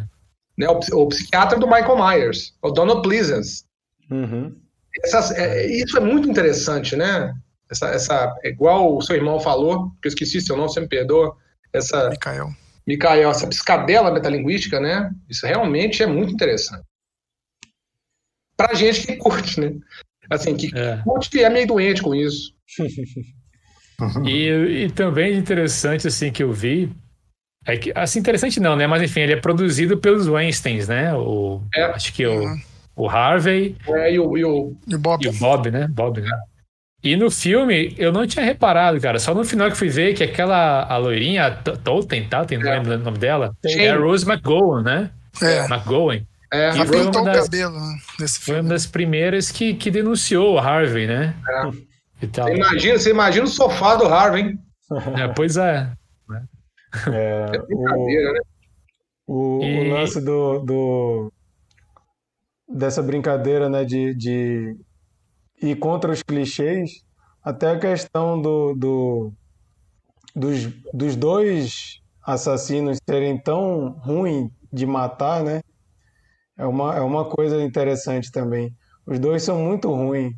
né, o, o, psiquiatra do Michael Myers, o Donald Pleasance. Uhum. Essas, é, isso é muito interessante, né? Essa, essa, igual o seu irmão falou, que eu esqueci seu nome, você me perdoa. Essa, Micael. Micael, essa piscadela metalinguística, né? Isso realmente é muito interessante. Pra gente que curte, né? Assim, que é. é meio doente com isso. e, e também interessante, assim, que eu vi, é que, assim, interessante não, né? Mas enfim, ele é produzido pelos Weinsteins, né? O, é. Acho que o, o Harvey. É, e o, e o, e o Bob. E o Bob, né? Bob, né? E no filme, eu não tinha reparado, cara. Só no final que fui ver que aquela a loirinha, a Tolten, tá? Tem, não é. lembro o nome dela? Sim. É a Rose McGowan, né? É. McGowan. É, ela pintou das, o cabelo né, nesse filme. Foi uma das primeiras que, que denunciou o Harvey, né? É. E tal. Você, imagina, você imagina o sofá do Harvey, hein? É, pois é. É, é brincadeira, o, né? O, e... o lance do, do, dessa brincadeira, né, de, de ir contra os clichês, até a questão do, do dos, dos dois assassinos serem tão ruins de matar, né? É uma, é uma coisa interessante também. Os dois são muito ruins.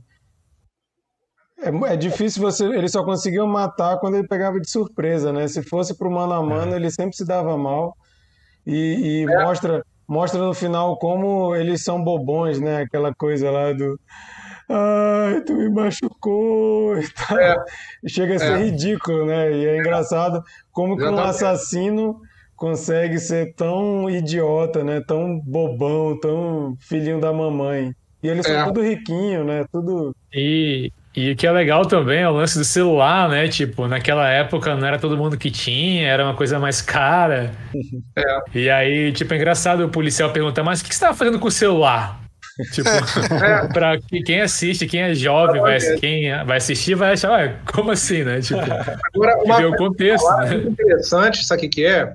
É, é difícil você. Ele só conseguiu matar quando ele pegava de surpresa, né? Se fosse pro mano a mano, é. ele sempre se dava mal. E, e é. mostra, mostra no final como eles são bobões, né? Aquela coisa lá do. Ai, tu me machucou e tal. É. Chega a ser é. ridículo, né? E é engraçado como que um assassino consegue ser tão idiota, né? Tão bobão, tão filhinho da mamãe. E eles são é. tudo riquinho, né? Tudo. E, e o que é legal também é o lance do celular, né? Tipo, naquela época não era todo mundo que tinha, era uma coisa mais cara. É. E aí, tipo, é engraçado o policial perguntar, mas o que você estava fazendo com o celular? Tipo, é. pra quem assiste, quem é jovem, vai, quem vai assistir vai achar, ué, como assim, né? Tipo, Agora, uma ver o contexto. Né? interessante, sabe o que é?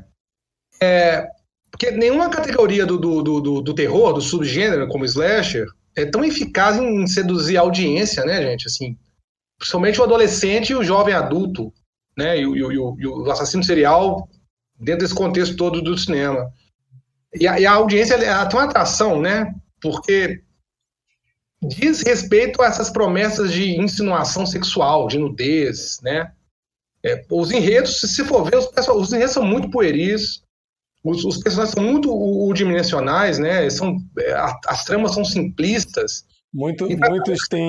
É, porque nenhuma categoria do, do, do, do, terror, do subgênero, como slasher, é tão eficaz em seduzir a audiência, né, gente? Assim, principalmente o adolescente e o jovem adulto, né? E, e, e, o, e o, assassino serial dentro desse contexto todo do cinema. E a, a audiência ela tem uma atração, né? Porque diz respeito a essas promessas de insinuação sexual, de nudez, né? É, os enredos, se for ver, os, os enredos são muito pueris, os, os personagens são muito unidimensionais, né? São, é, as tramas são simplistas. Muito, muitos têm.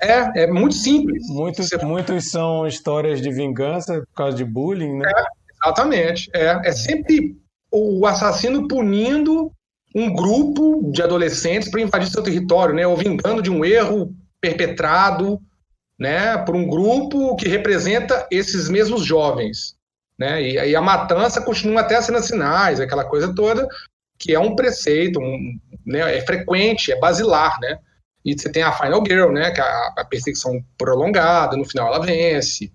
É, é muito simples. Muitos, Você... muitos são histórias de vingança por causa de bullying, né? É, exatamente. É, é sempre o assassino punindo um grupo de adolescentes para invadir seu território, né? Ou vingando de um erro perpetrado, né? Por um grupo que representa esses mesmos jovens. Né? E, e a matança continua até as cenas finais, aquela coisa toda, que é um preceito, um, né, é frequente, é basilar, né? E você tem a Final Girl, né, que é a, a perseguição prolongada, no final ela vence,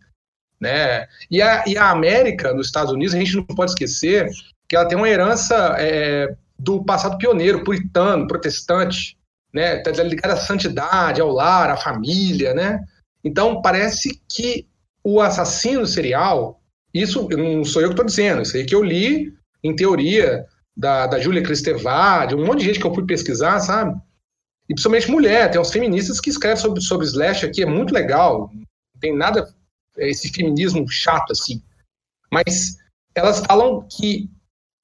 né? E a, e a América, nos Estados Unidos, a gente não pode esquecer que ela tem uma herança é, do passado pioneiro, puritano, protestante, né? Tá ligada à santidade, ao lar, à família, né? Então parece que o assassino serial isso não sou eu que estou dizendo, isso aí que eu li em teoria da, da Júlia Cristevá, de um monte de gente que eu fui pesquisar, sabe? E principalmente mulher, tem uns feministas que escrevem sobre, sobre slash aqui, é muito legal, não tem nada, é, esse feminismo chato assim. Mas elas falam que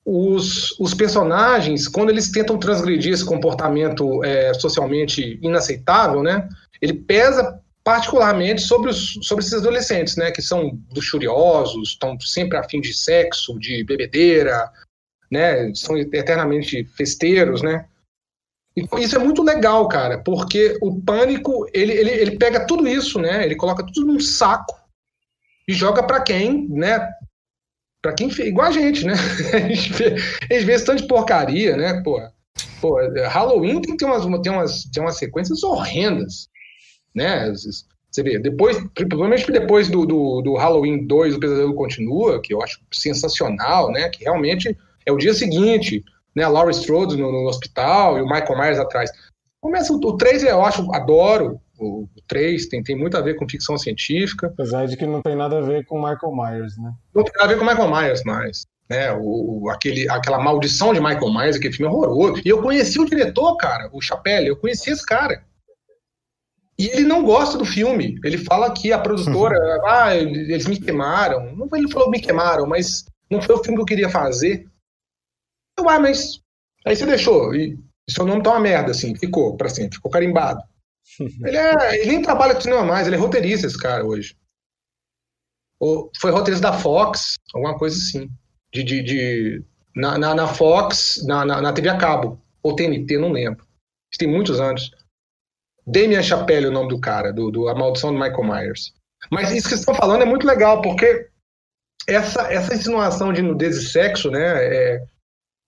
os, os personagens, quando eles tentam transgredir esse comportamento é, socialmente inaceitável, né, ele pesa particularmente sobre, os, sobre esses adolescentes, né, que são luxuriosos, estão sempre afim de sexo, de bebedeira, né, são eternamente festeiros, né. E isso é muito legal, cara, porque o pânico, ele, ele, ele pega tudo isso, né, ele coloca tudo num saco e joga para quem, né, para quem, igual a gente, né, a gente vê, esse tanto de porcaria, né, pô, pô Halloween tem, tem, umas, tem, umas, tem umas sequências horrendas, né? Você vê, depois, provavelmente depois do, do, do, Halloween 2, o Pesadelo Continua, que eu acho sensacional, né? Que realmente é o dia seguinte, né? A Laurie Strode no, no hospital e o Michael Myers atrás. Começa o, o 3, eu acho, adoro o, o 3, tem, tem muito a ver com ficção científica. Apesar de que não tem nada a ver com Michael Myers, né? Não tem nada a ver com Michael Myers mais. Né, o, aquele, aquela maldição de Michael Myers, aquele filme é horroroso. E eu conheci o diretor, cara, o Chapelle, eu conheci esse cara. E ele não gosta do filme. Ele fala que a produtora, ah, eles me queimaram. Não ele falou me queimaram, mas não foi o filme que eu queria fazer. Eu, ah, mas. Aí você deixou. E seu nome tá uma merda, assim. Ficou pra sempre, ficou carimbado. ele, é, ele nem trabalha com cinema mais, ele é roteirista, esse cara, hoje. Ou foi roteirista da Fox, alguma coisa assim. De, de, de na, na, na, Fox, na, na, na TV a cabo. Ou TNT, não lembro. Isso tem muitos anos. Damien Chapelle é o nome do cara, do, do A Maldição do Michael Myers. Mas isso que vocês estão falando é muito legal, porque essa, essa insinuação de nudez e sexo, né, é,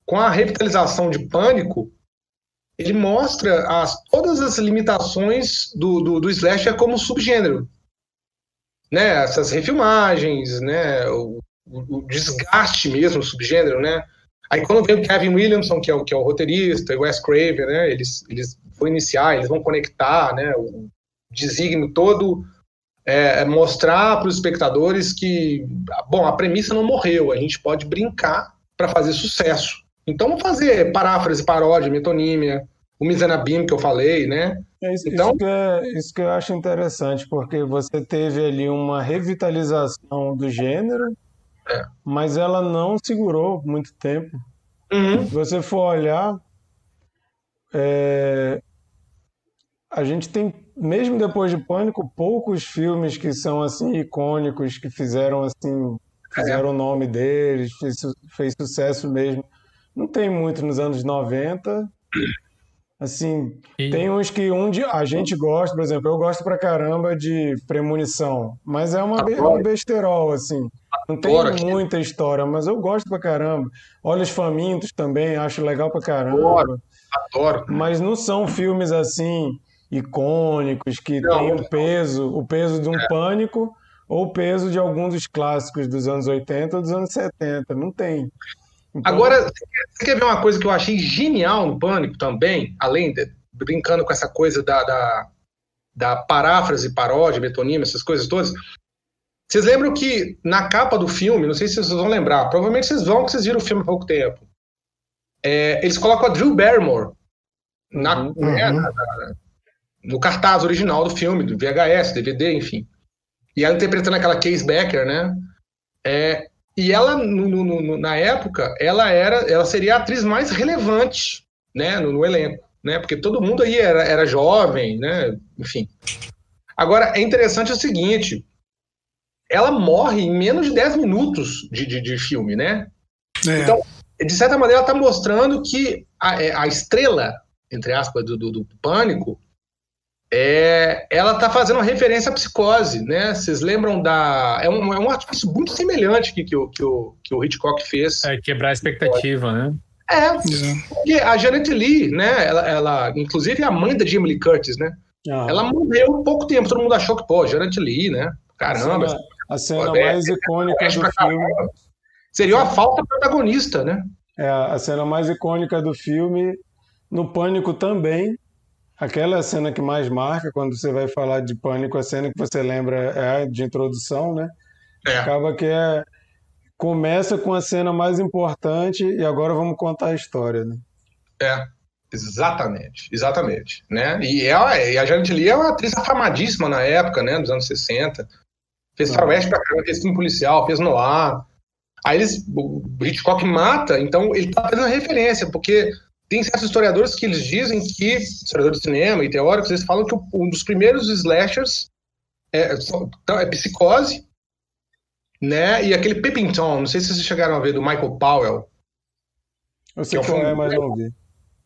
com a revitalização de pânico, ele mostra as, todas as limitações do, do, do slasher como subgênero. Né, essas refilmagens, né, o, o, o desgaste mesmo do subgênero, né, Aí quando vem o Kevin Williamson, que é o, que é o roteirista, e o Wes Craven, né, eles, eles vão iniciar, eles vão conectar, né, o desígnio todo é, é mostrar para os espectadores que, bom, a premissa não morreu, a gente pode brincar para fazer sucesso. Então, vamos fazer paráfrase, paródia, metonímia, o Mizanabim que eu falei, né? É isso, Então- isso, que é, isso que eu acho interessante, porque você teve ali uma revitalização do gênero, É. mas ela não segurou muito tempo. Uhum. Se você for olhar, é, a gente tem, mesmo depois de Pânico, poucos filmes que são assim icônicos, que fizeram assim, fizeram o nome deles, fez, fez sucesso mesmo. Não tem muito nos anos 90. Assim, E- tem uns que um de, a gente gosta, por exemplo, eu gosto pra caramba de Premonição, mas é uma, é uma besterol, assim. Não tem Adoro muita história, mas eu gosto pra caramba. Olhos Famintos também, acho legal pra caramba. Adoro. Adoro. Mas não são filmes assim icônicos que Não, têm o peso, o peso de um pânico ou o peso de alguns dos clássicos dos anos 80 ou dos anos 70. Não tem. Então, Agora, você quer- você quer ver uma coisa que eu achei genial no Pânico também, além de brincando com essa coisa da, da, da paráfrase, paródia, metonímia, essas coisas todas. Vocês lembram que na capa do filme, não sei se vocês vão lembrar, provavelmente vocês vão, que vocês viram o filme há pouco tempo. É, eles colocam a Drew Barrymore na, Uhum. né, na- na- no cartaz original do filme, do VHS, DVD, enfim. E ela interpretando aquela Case Becker, né? É, e ela, no- no- na época, ela era, ela seria a atriz mais relevante, né, no, no elenco, né? Porque todo mundo aí era, era jovem, né? Enfim. Agora, é interessante o seguinte, ela morre em menos de 10 minutos de, de, de filme, né? É. Então, de certa maneira, ela está mostrando que a, é, a estrela, entre aspas, do, do, do pânico, é, ela está fazendo uma referência à psicose, né? Vocês lembram da. É um, é um artifício muito semelhante que, que, o, que, o, que o Hitchcock fez. É quebrar a expectativa, né? É, É. porque a Janet Lee, né? Ela, ela, inclusive, é a mãe da Jamie Lee Curtis, né? ah, Ela morreu há pouco tempo. Todo mundo achou que, pô, Janet Lee, né? a Caramba, cena, a cena Pô, é- mais icônica mexe do pra filme. caramba. seria uma falta protagonista, né? É, a cena mais icônica do filme, no Pânico também. Aquela cena que mais marca, quando você vai falar de Pânico, a cena que você lembra é a de introdução, né? É. Acaba que é. Começa com a cena mais importante e agora vamos contar a história, né? É, exatamente, exatamente, né? E, ela, e a Janet Lee é uma atriz afamadíssima na época, né, dos anos 60. Fez Ah. faroeste pra caramba, fez filme policial, fez noir. Aí eles, o Hitchcock mata, então ele tá fazendo referência, porque tem certos historiadores que eles dizem que, historiadores de cinema e teóricos, eles falam que um dos primeiros slashers é, só- é psicose, né? E aquele Peeping Tom, não sei se vocês chegaram a ver, do Michael Powell. Eu sei Que é um qual é, filme- mas não vi.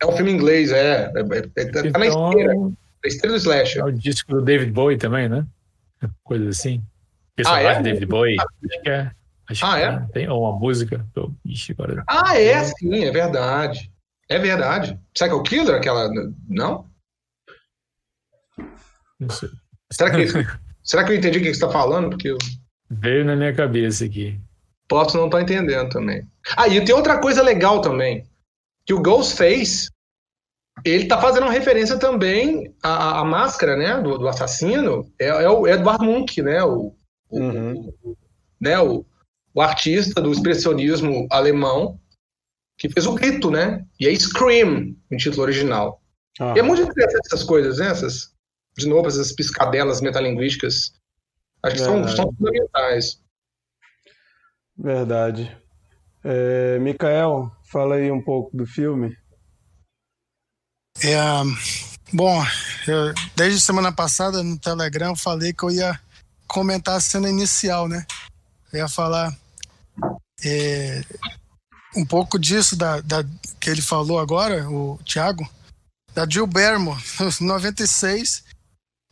É um filme inglês, é. é, é- é- tá na esteira, na esteira do slasher. é o disco do David Bowie também, né? Coisa assim. Personagem Ah, é? do David Bowie. Acho que é. Acho Ah, que é? Tem, ou uma música. Ixi, agora. Ah, é sim, é verdade. É verdade. Psycho Killer, aquela. Não? Não sei. Será que, será que eu entendi o que você está falando? Porque eu Veio na minha cabeça aqui. posso não estar entendendo também. Ah, e tem outra coisa legal também. Que o Ghostface, ele tá fazendo uma referência também à, à máscara, né? Do, do assassino. É, é o Edward Munch, né? O, o- Uhum. o- né? O, o artista do expressionismo alemão que fez o grito, né? E é Scream, no título original. Ah, E é muito interessante essas coisas, né? Essas, de novo, essas piscadelas metalinguísticas. Acho que são, são fundamentais. verdade. É, Mikael, fala aí um pouco do filme. É, bom, eu- desde semana passada no Telegram eu falei que eu ia comentar a cena inicial, né? Eu ia falar é, um pouco disso da, da- que ele falou agora, o Thiago, da Jill Barrymore, 96.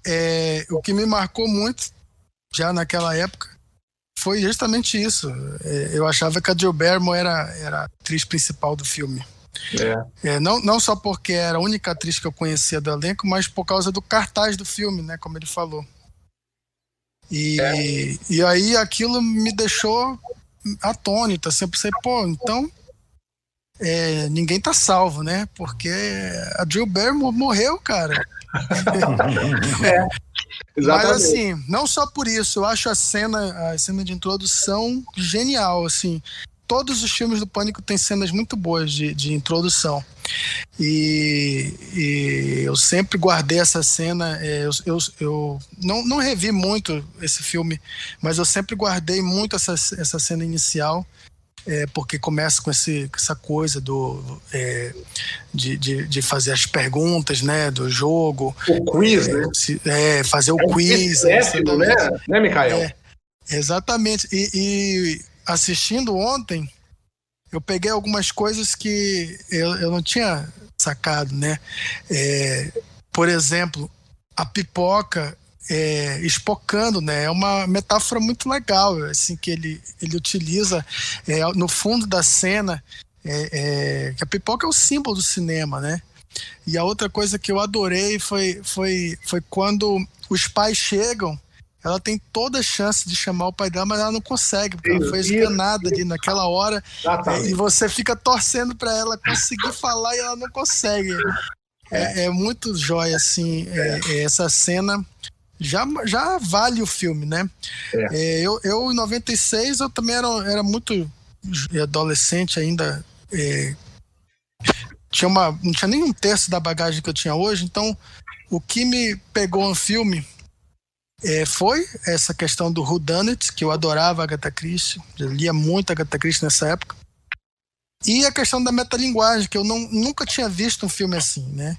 É, o que me marcou muito já naquela época foi justamente isso. É, eu achava que a Jill Barrymore era, era a atriz principal do filme. É. É, não, não só porque era a única atriz que eu conhecia do elenco, mas por causa do cartaz do filme, né? Como ele falou. E, É. e aí aquilo me deixou atônito, assim, eu pensei, pô, então é, ninguém tá salvo, né? Porque a Jill Barrymore morreu, cara. Exatamente. Mas assim, não só por isso, eu acho a cena, a cena de introdução genial, assim. Todos os filmes do Pânico têm cenas muito boas de, de introdução. E, e eu sempre guardei essa cena. é, Eu, eu, eu não, não revi muito esse filme, mas eu sempre guardei muito essa, essa cena inicial. é, porque começa com, esse, com essa coisa do é, de, de, de fazer as perguntas né, do jogo. O quiz, né? Se- é, fazer o É quiz. péssimo, né? Né, Mikael? É, exatamente. E, e assistindo ontem, eu peguei algumas coisas que eu, eu não tinha sacado, né? É, por exemplo, a pipoca é, espocando, né? É uma metáfora muito legal, assim, que ele, ele utiliza é, no fundo da cena, é, é, a pipoca é o símbolo do cinema, né? E a outra coisa que eu adorei foi, foi, foi quando os pais chegam ela tem toda a chance de chamar o pai dela, mas ela não consegue, porque ela foi esganada ali naquela hora. E você fica torcendo para ela conseguir falar e ela não consegue. É, é muito jóia, assim, é, é, essa cena. Já, já vale o filme, né? É. É, eu, eu, em 96, eu também era, era muito adolescente ainda. é, tinha uma, não tinha nem um terço da bagagem que eu tinha hoje, então o que me pegou no filme é, foi essa questão do whodunit, que eu adorava Agatha Christie, eu lia muito a Agatha Christie nessa época, e a questão da metalinguagem, que eu não, nunca tinha visto um filme assim, né?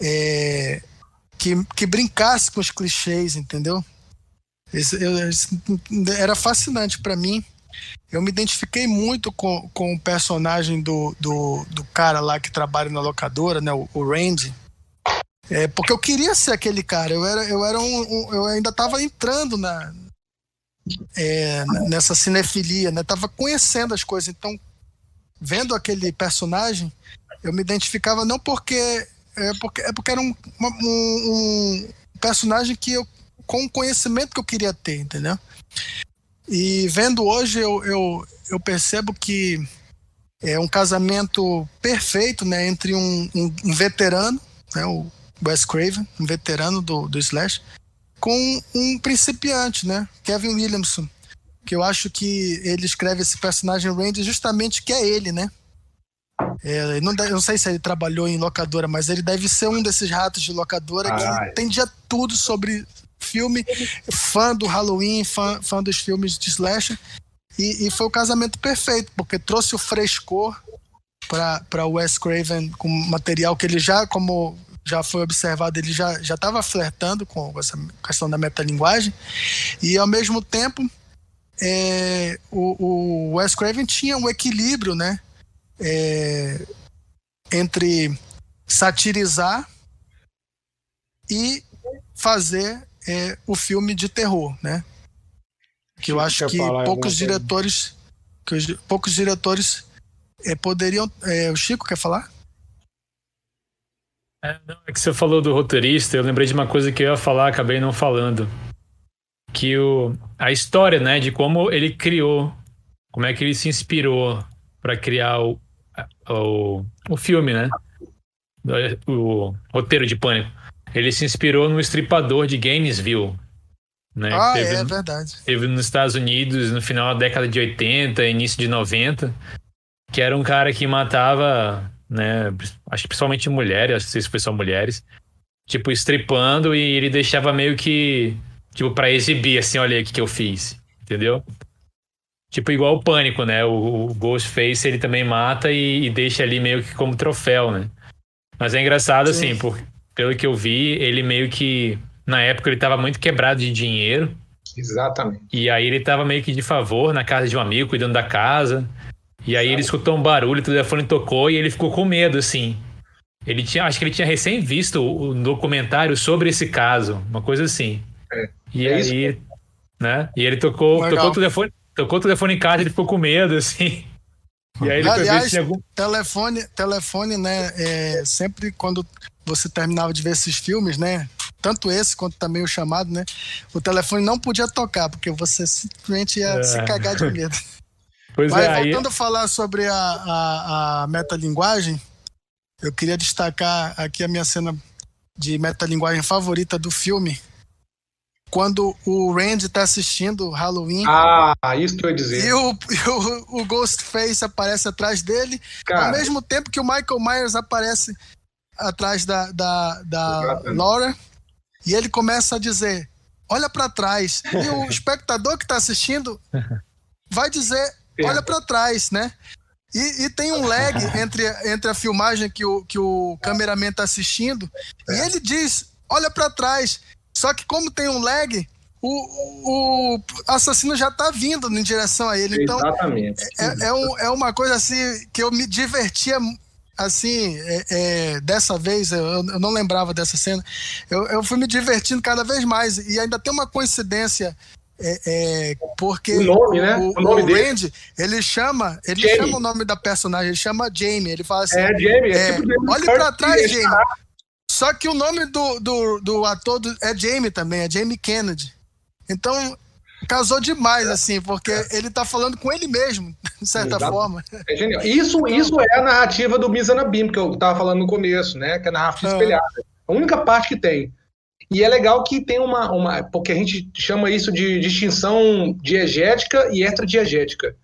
É, que, que brincasse com os clichês, entendeu? Eu- era fascinante para mim. Eu me identifiquei muito com, com o personagem do, do, do cara lá que trabalha na locadora, né? O, o Randy. É, porque eu queria ser aquele cara. Eu era, eu era um, um- eu ainda estava entrando na é, nessa cinefilia, né? Tava conhecendo as coisas. Então, vendo aquele personagem, eu me identificava não porque é porque, é porque era um, um, um personagem que eu com o conhecimento que eu queria ter, entendeu? E vendo hoje eu, eu, eu percebo que é um casamento perfeito, né, entre um, um, um veterano, né, o Wes Craven, um veterano do, do Slash, com um principiante, né, Kevin Williamson, que eu acho que ele escreve esse personagem Randy justamente que é ele, né? É, não, eu não sei se ele trabalhou em locadora, mas ele deve ser um desses ratos de locadora Ah, que é. entendia tudo sobre filme, fã do Halloween, fã, fã dos filmes de slasher. E, e foi o casamento perfeito, porque trouxe o frescor para o Wes Craven com material que ele já, como já foi observado, ele já já estava flertando com essa questão da metalinguagem. E ao mesmo tempo, é, o, o Wes Craven tinha um equilíbrio, né? é, entre satirizar e fazer é, o filme de terror, né? Que eu acho que poucos diretores, que os- poucos diretores é, poderiam. é, o Chico quer falar? É, não, é que você falou do roteirista, eu lembrei de uma coisa que eu ia falar, acabei não falando. Que o, a história, né, de como ele criou, como é que ele se inspirou para criar o, o, o filme, né? O, roteiro de Pânico. Ele se inspirou no estripador de Gainesville, né? ah, teve é verdade. teve nos Estados Unidos no final da década de 80, início de 90, que era um cara que matava, né, acho que principalmente mulheres, acho que se foi só mulheres, tipo, estripando e ele deixava meio que, tipo, pra exibir, assim, olha aí o que, que eu fiz, entendeu? Tipo, igual o Pânico, né, o, o Ghostface ele também mata e, e deixa ali meio que como troféu, né? Mas é engraçado, Sim. assim, por, pelo que eu vi, ele meio que, na época ele tava muito quebrado de dinheiro, Exatamente. e aí ele tava meio que de favor na casa de um amigo, cuidando da casa. E aí ele escutou um barulho, o telefone tocou e ele ficou com medo, assim. Ele tinha, acho que ele tinha recém visto o o documentário sobre esse caso, uma coisa assim. É. E É aí, né? E ele tocou, Legal. tocou o telefone, tocou o telefone em casa, ele ficou com medo, assim. E aí ele foi ver Aliás, se tinha algum Telefone, telefone, né? é, sempre quando você terminava de ver esses filmes, né? Tanto esse quanto também o chamado, né? O telefone não podia tocar, porque você simplesmente ia É. se cagar de medo. Pois Mas é, aí, voltando a falar sobre a, a, a metalinguagem, eu queria destacar aqui a minha cena de metalinguagem favorita do filme, quando o Randy tá assistindo Halloween. Ah, isso que eu ia dizer. E o, e o, o Ghostface aparece atrás dele, Cara. ao mesmo tempo que o Michael Myers aparece atrás da, da, da. Laura, e ele começa a dizer: Olha pra trás. E o espectador que tá assistindo vai dizer. Olha pra trás, né? E, e tem um lag entre, entre a filmagem que o, que o cameraman tá assistindo, e É. ele diz: Olha pra trás. Só que, como tem um lag, o, o assassino já tá vindo em direção a ele. Então, Exatamente. é, é, um- é uma coisa assim que eu me divertia assim é, é, dessa vez eu, eu não lembrava dessa cena eu, eu fui me divertindo cada vez mais e ainda tem uma coincidência é, é, porque O nome, né? o, O nome o dele. Randy ele chama ele Jamie. chama o nome da personagem ele chama Jamie ele fala assim É, Jamie, é, é, tipo olhe pra trás é Jamie só que o nome do, do, do ator do- é Jamie também é Jamie Kennedy então casou demais assim porque ele tá falando com ele mesmo de certa Exato. forma É genial. Isso, isso é a narrativa do Mizanabim, que eu estava falando no começo, né? Que é a narrativa Ah. espelhada. A única parte que tem. E é legal que tem uma, uma. Porque a gente chama isso de distinção diegética e extradiegética.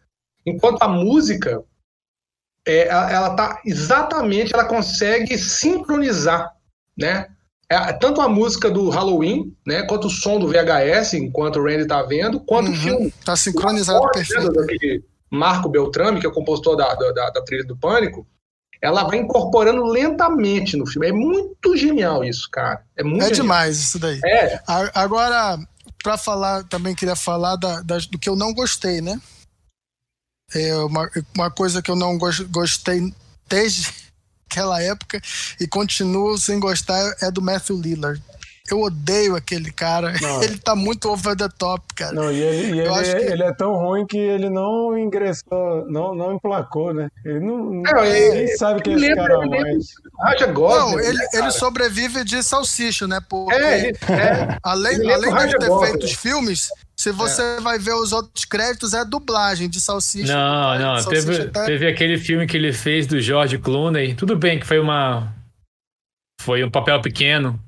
Enquanto a música, é, ela, tá exatamente, ela consegue sincronizar, né? É, tanto a música do Halloween, né? Quanto o som do VHS, enquanto o Randy tá vendo, quanto o Uhum. filme. Tá sincronizado perfeito. daquele Marco Beltrame, que é o compositor da, da, da trilha do Pânico, ela vai incorporando lentamente no filme. É muito genial isso, cara. É muito É genial. demais isso daí. É, Agora, pra falar, também queria falar da- das- do que eu não gostei, né? É uma, uma coisa que eu não gos- gostei desde aquela época e continuo sem gostar é do Matthew Lillard. Eu odeio aquele cara. Não. Ele tá muito over the top, cara. Não, e ele, e Eu ele, acho é, que- ele é tão ruim que ele não ingressou, não, não emplacou, né? Ele não, Não, ninguém ele- sabe quem é ele esse cara mais. Raja Gosling. Não, ele, ele sobrevive de salsicha, né? Porque É, ele, é, além, além de ter feito os filmes, se você vai ver os outros créditos, é dublagem de salsicha. Não, não. Salsicha Teve, tá- teve aquele filme que ele fez do George Clooney. Tudo bem que foi uma. Foi um papel pequeno.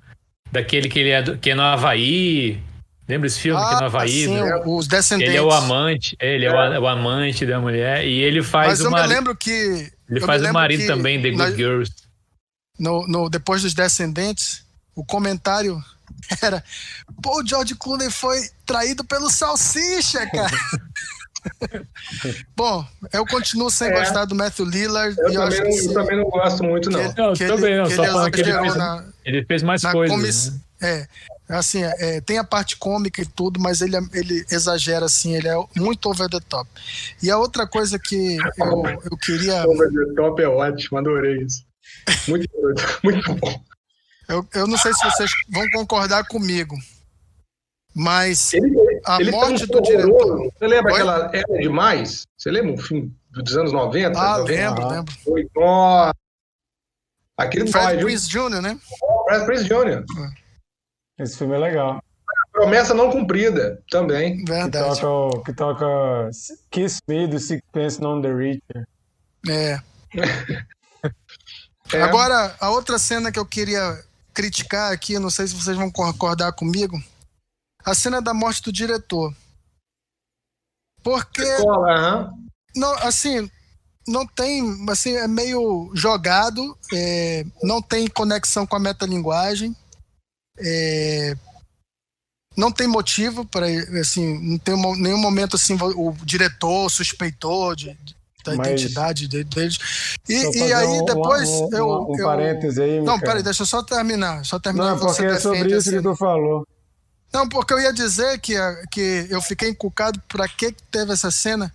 Daquele que ele é, do- que é no Havaí. Lembra esse filme que é no Havaí? sim, né? os descendentes. Ele é o amante, é, ele é, o, o amante da mulher. E ele faz Mas o eu me marido. lembro que. Ele faz o marido também, The na- Good Girls. no, no- depois dos Descendentes, o comentário era: pô, o George Clooney foi traído pelo Salsicha, cara. Bom, eu continuo sem É. gostar do Matthew Lillard. eu, e também, que não, eu se- também não gosto muito, não. que- Não, que também não, que só falando que ele fez- na- Ele fez mais coisas. né? É, assim, é, tem a parte cômica e tudo, mas ele, ele exagera, assim, ele é muito over the top. E a outra coisa que eu, eu queria. Over the Top é ótimo, adorei isso. Muito, muito bom. Eu, eu não sei se vocês vão concordar comigo, mas Ele, a ele morte do diretor. Você lembra Oi? aquela Era Demais? Você lembra um filme dos anos 90? Ah, 90? lembro, Ah. lembro. Foi, nossa. Aquele Fred viu? Prince Jr., né? Fred Prince Jr. Esse filme é legal. Promessa não cumprida também. Que Verdade. toca, o- que toca Kiss Me do Sixpence None the Richer. É. É. Agora, a outra cena que eu queria criticar aqui, não sei se vocês vão concordar comigo, a cena da morte do diretor. Porque Escola, não, assim, não tem, assim, é meio jogado, é, não tem conexão com a metalinguagem, é, não tem motivo para, assim, não tem nenhum momento assim o diretor suspeitou de, da Mas- identidade de- deles. E, e aí um- depois um, eu, um, eu- parêntese aí, não, peraí, deixa eu só terminar, só terminar. Não, você porque é sobre isso que assim. tu falou. Não, porque eu ia dizer que, a- que eu fiquei encucado pra que que teve essa cena.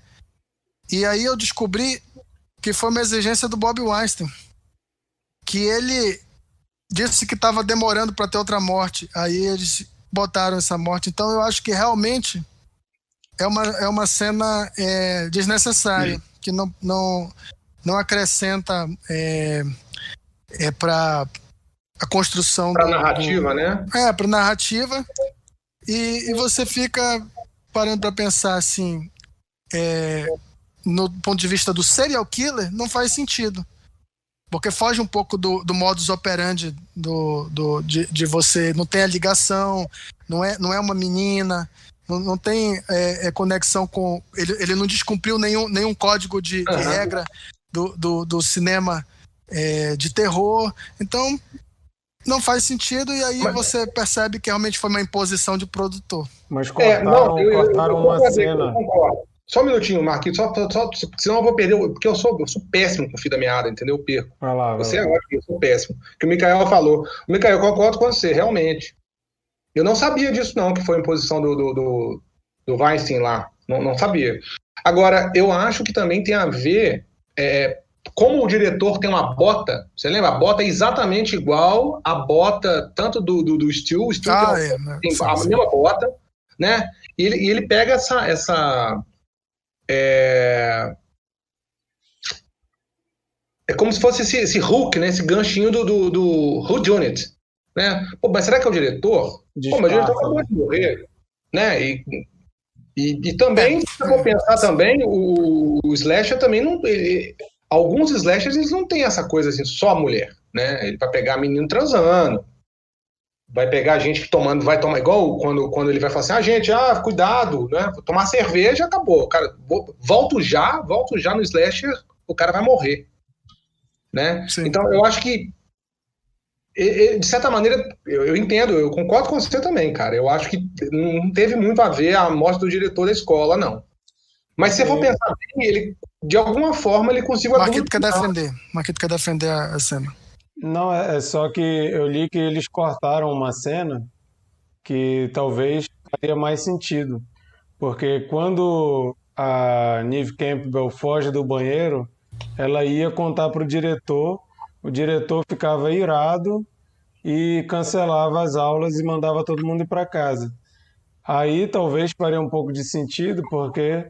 E aí eu descobri que foi uma exigência do Bob Weinstein. Que ele disse que estava demorando para ter outra morte. Aí eles botaram essa morte. Então eu acho que realmente é uma, é uma cena é, desnecessária, que não, não, não acrescenta é, é para a construção do- narrativa, né? é, para narrativa. E, e você fica parando para pensar assim, é, no ponto de vista do serial killer, não faz sentido. porque foge um pouco do, do modus operandi do, do, de, de você não ter a ligação, não é, não é uma menina, não, não tem é, é, conexão com. Ele, ele não descumpriu nenhum, nenhum código de, de regra do, do, do cinema é, de terror. Então, não faz sentido e aí Mas... você percebe que realmente foi uma imposição de produtor. Mas cortaram, é, não, eu, cortaram eu, eu, uma cena. Só um minutinho, Marquinhos, só, só, senão eu vou perder, porque eu sou, eu sou péssimo com o fio da meada, entendeu? Eu perco. Vai lá, vai você é ótimo, eu sou péssimo. O que o Mikael falou. O Mikael, eu concordo com você, realmente. Eu não sabia disso, não, que foi a imposição do, do, do, do Weinstein lá. Não, não sabia. Agora, eu acho que também tem a ver. É, como o diretor tem uma bota, você lembra? A bota é exatamente igual a bota tanto do, do, do Steel, o Steel ah, tem, é, né? tem a mesma bota, né? E ele, e ele pega essa, essa é, é como se fosse esse, esse hook, né? Esse ganchinho do, do, do Who Unit, né? Pô, mas será que é o diretor? Pô, mas o diretor acabou de morrer, né? E, e, e também, se eu pensar também, o, o slasher também não... Ele, alguns slashers, eles não têm essa coisa assim, só mulher, né? Ele vai pegar menino transando, vai pegar gente que tomando, vai tomar igual quando, quando ele vai falar assim, ah, gente, ah, cuidado, né? Vou tomar cerveja, acabou. Cara, volto já, volto já no slasher, o cara vai morrer. Né? Então eu acho que de certa maneira, eu, entendo, eu concordo com você também, cara. Eu acho que não teve muito a ver a morte do diretor da escola, não. Mas se você for pensar bem, ele, de alguma forma, ele conseguiu... Marquito quer defender. Marquito quer defender a, a cena. Não, é, é só que eu li que eles cortaram uma cena que talvez faria mais sentido. Porque quando a Neve Campbell foge do banheiro, ela ia contar para o diretor, o diretor ficava irado e cancelava as aulas e mandava todo mundo ir para casa. Aí talvez faria um pouco de sentido, porque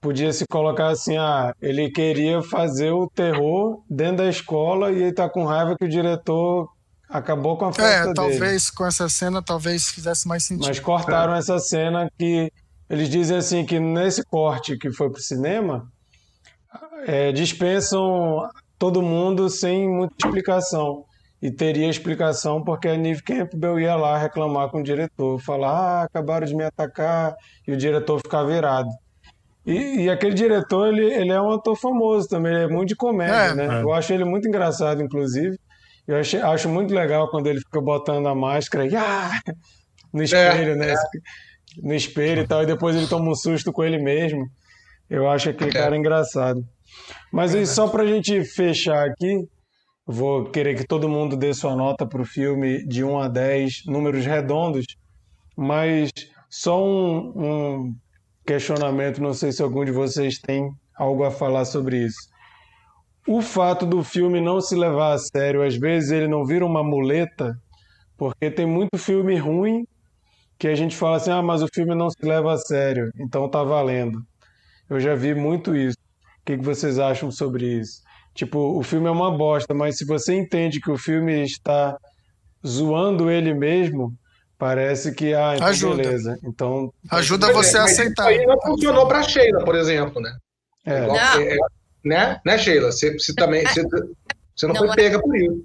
podia se colocar assim, ah, ele queria fazer o terror dentro da escola e ele tá com raiva que o diretor acabou com a festa É, talvez dele. com essa cena talvez fizesse mais sentido. Mas cortaram é. essa cena que eles dizem assim que nesse corte que foi pro cinema é, dispensam todo mundo sem muita explicação. E teria explicação porque a Neve Campbell ia lá reclamar com o diretor, falar, ah, acabaram de me atacar, e o diretor ficar virado. E, e, aquele diretor, ele, ele é um ator famoso também, ele é muito de comédia, é, né? É. Eu acho ele muito engraçado, inclusive. Eu acho, acho muito legal quando ele fica botando a máscara e, ah, no espelho, é, né? No espelho e tal, e depois ele toma um susto com ele mesmo. Eu acho aquele cara engraçado. Mas aí, só pra gente fechar aqui, vou querer que todo mundo dê sua nota pro filme de 1 a 10, números redondos, mas só um, um questionamento, não sei se algum de vocês tem algo a falar sobre isso. O fato do filme não se levar a sério, às vezes ele não vira uma muleta, porque tem muito filme ruim que a gente fala assim: ah, mas o filme não se leva a sério, então tá valendo. Eu já vi muito isso. O que vocês acham sobre isso? Tipo, o filme é uma bosta, mas se você entende que o filme está zoando ele mesmo, Parece que, ah, então ajuda. beleza. Então, ajuda você a aceitar. Isso aí não funcionou para Sheila, por exemplo, né? É. Igual, é, né? Né, Sheila? Você, você também você, você não, não, foi é, pega por isso.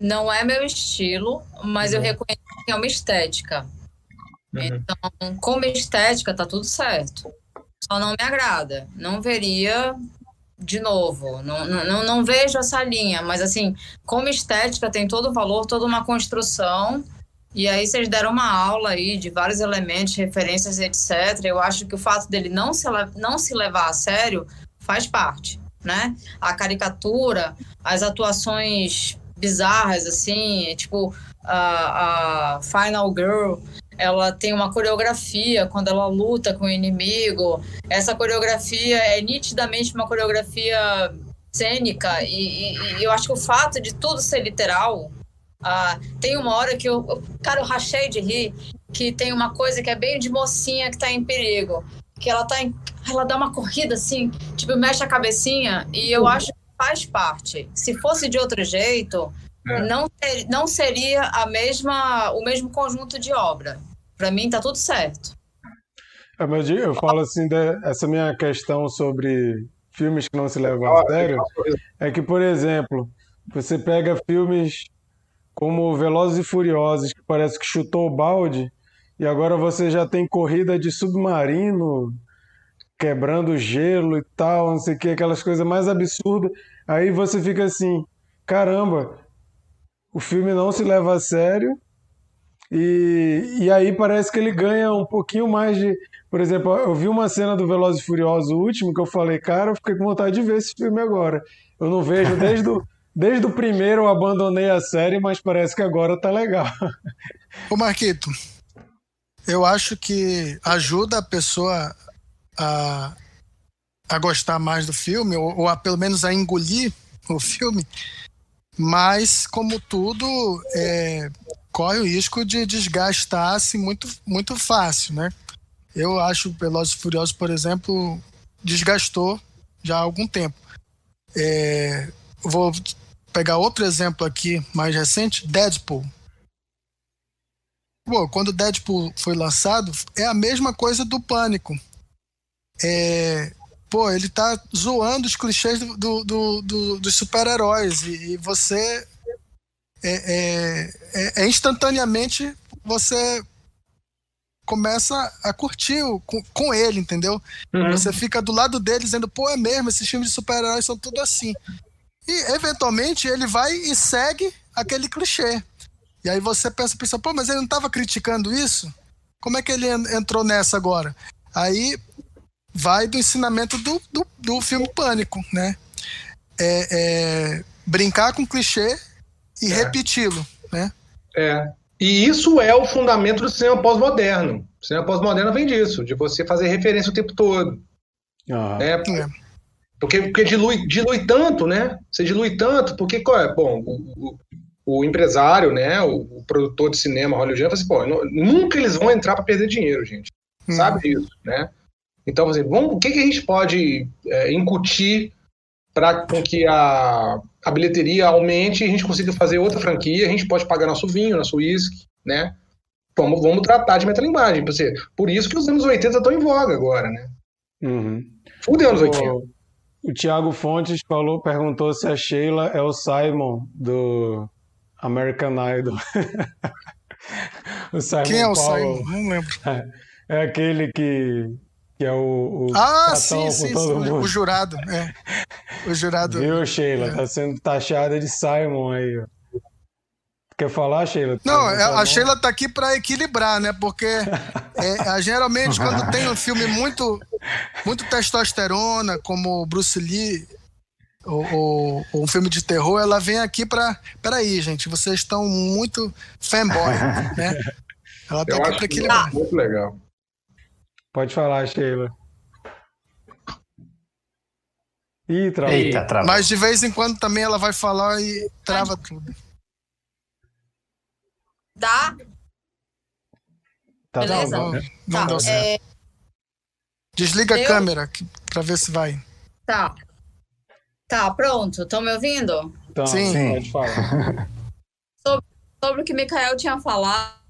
Não é meu estilo, mas uhum. eu reconheço que é uma estética. Uhum. Então, como estética, tá tudo certo. Só não me agrada. Não veria de novo. Não, não, não vejo essa linha, mas assim, como estética tem todo o valor, toda uma construção e aí vocês deram uma aula aí de vários elementos, referências, etc. Eu acho que o fato dele não se, não se levar a sério faz parte, né? A caricatura, as atuações bizarras, assim, tipo a, a Final Girl, ela tem uma coreografia quando ela luta com o inimigo. Essa coreografia é nitidamente uma coreografia cênica e, e, e eu acho que o fato de tudo ser literal ah, tem uma hora que eu, cara, eu rachei de rir, que tem uma coisa que é bem de mocinha que tá em perigo. Que ela tá em, ela dá uma corrida assim, tipo, mexe a cabecinha, e eu acho que faz parte. Se fosse de outro jeito, é. não, ter, não seria a mesma, o mesmo conjunto de obra. Para mim tá tudo certo. É, mas eu falo assim, essa minha questão sobre filmes que não se levam a sério, é que, por exemplo, Você pega filmes como Velozes e Furiosos, que parece que chutou o balde, e agora você já tem corrida de submarino, quebrando gelo e tal, não sei o que, aquelas coisas mais absurdas. Aí você fica assim, caramba, o filme não se leva a sério. E, e aí parece que ele ganha um pouquinho mais de. Por exemplo, eu vi uma cena do Velozes e Furiosos último que eu falei, cara, eu fiquei com vontade de ver esse filme agora. Eu não vejo desde o, desde o primeiro eu abandonei a série, mas parece que agora tá legal. Ô Marquito, eu acho que ajuda a pessoa a, a gostar mais do filme, ou, ou a pelo menos a engolir o filme, mas, como tudo, é, corre o risco de desgastar-se muito, muito fácil, né? Eu acho Velozes e Furiosos, por exemplo, desgastou já há algum tempo. É, vou pegar outro exemplo aqui mais recente, Deadpool. Pô, quando Deadpool foi lançado, é a mesma coisa do Pânico é, pô, ele tá zoando os clichês do, do, do, do dos super-heróis e, e, você é, é, é, é, instantaneamente você começa a curtir o, com, com ele, entendeu? Uhum. Você fica do lado dele dizendo, pô, é mesmo, esses filmes de super-heróis são tudo assim. E eventualmente ele vai e segue aquele clichê. E aí você pensa, pensa, pô, mas ele não estava criticando isso? Como é que ele entrou nessa agora? Aí vai do ensinamento do, do, do filme Pânico, né? É, é brincar com clichê e é. repeti-lo, né? É. E isso é o fundamento do cinema pós-moderno. O cinema pós-moderno vem disso, de você fazer referência o tempo todo. Ah. É, é. Porque, porque dilui, dilui tanto, né? Você dilui tanto, porque, qual é? Bom, o, o, o empresário, né? O, o, produtor de cinema hollywoodiano fala assim, pô, nunca eles vão entrar para perder dinheiro, gente. Hum. Sabe disso, né? Então, assim, vamos, o que, que a gente pode é, incutir para que a, a bilheteria aumente e a gente consiga fazer outra franquia, a gente pode pagar nosso vinho, nosso uísque, né? Vamos, vamos tratar de metalinguagem. Por isso que os anos 80 estão em voga agora, né? Uhum. Fudeu anos 80. O, Thiago Fontes falou, perguntou se a Sheila é o Simon do American Idol. o Simon Quem é o Paulo. Simon? Não lembro. É aquele que que é o, o ah, sim, sim, sim o jurado, é. O jurado. Viu, Sheila? É. Tá sendo taxada de Simon aí, ó. Quer falar, Sheila? Não, tá, a, a Sheila tá aqui para equilibrar, né? Porque é, geralmente quando tem um filme muito, muito testosterona, como Bruce Lee, ou, ou, ou, um filme de terror, ela vem aqui para. Peraí, gente, vocês estão muito fanboy, né? Ela tá Eu aqui para equilibrar. Muito legal. Pode falar, Sheila. Ih, travou. Eita, travou. Mas de vez em quando também ela vai falar e trava tudo. Dá? Tá Beleza? Não, não, não tá. deu certo. É... Desliga Eu... a câmera pra ver se vai. Tá. Tá, pronto. Estão me ouvindo? Então, sim. sim. Pode falar. sobre, sobre o que o Mikael tinha falado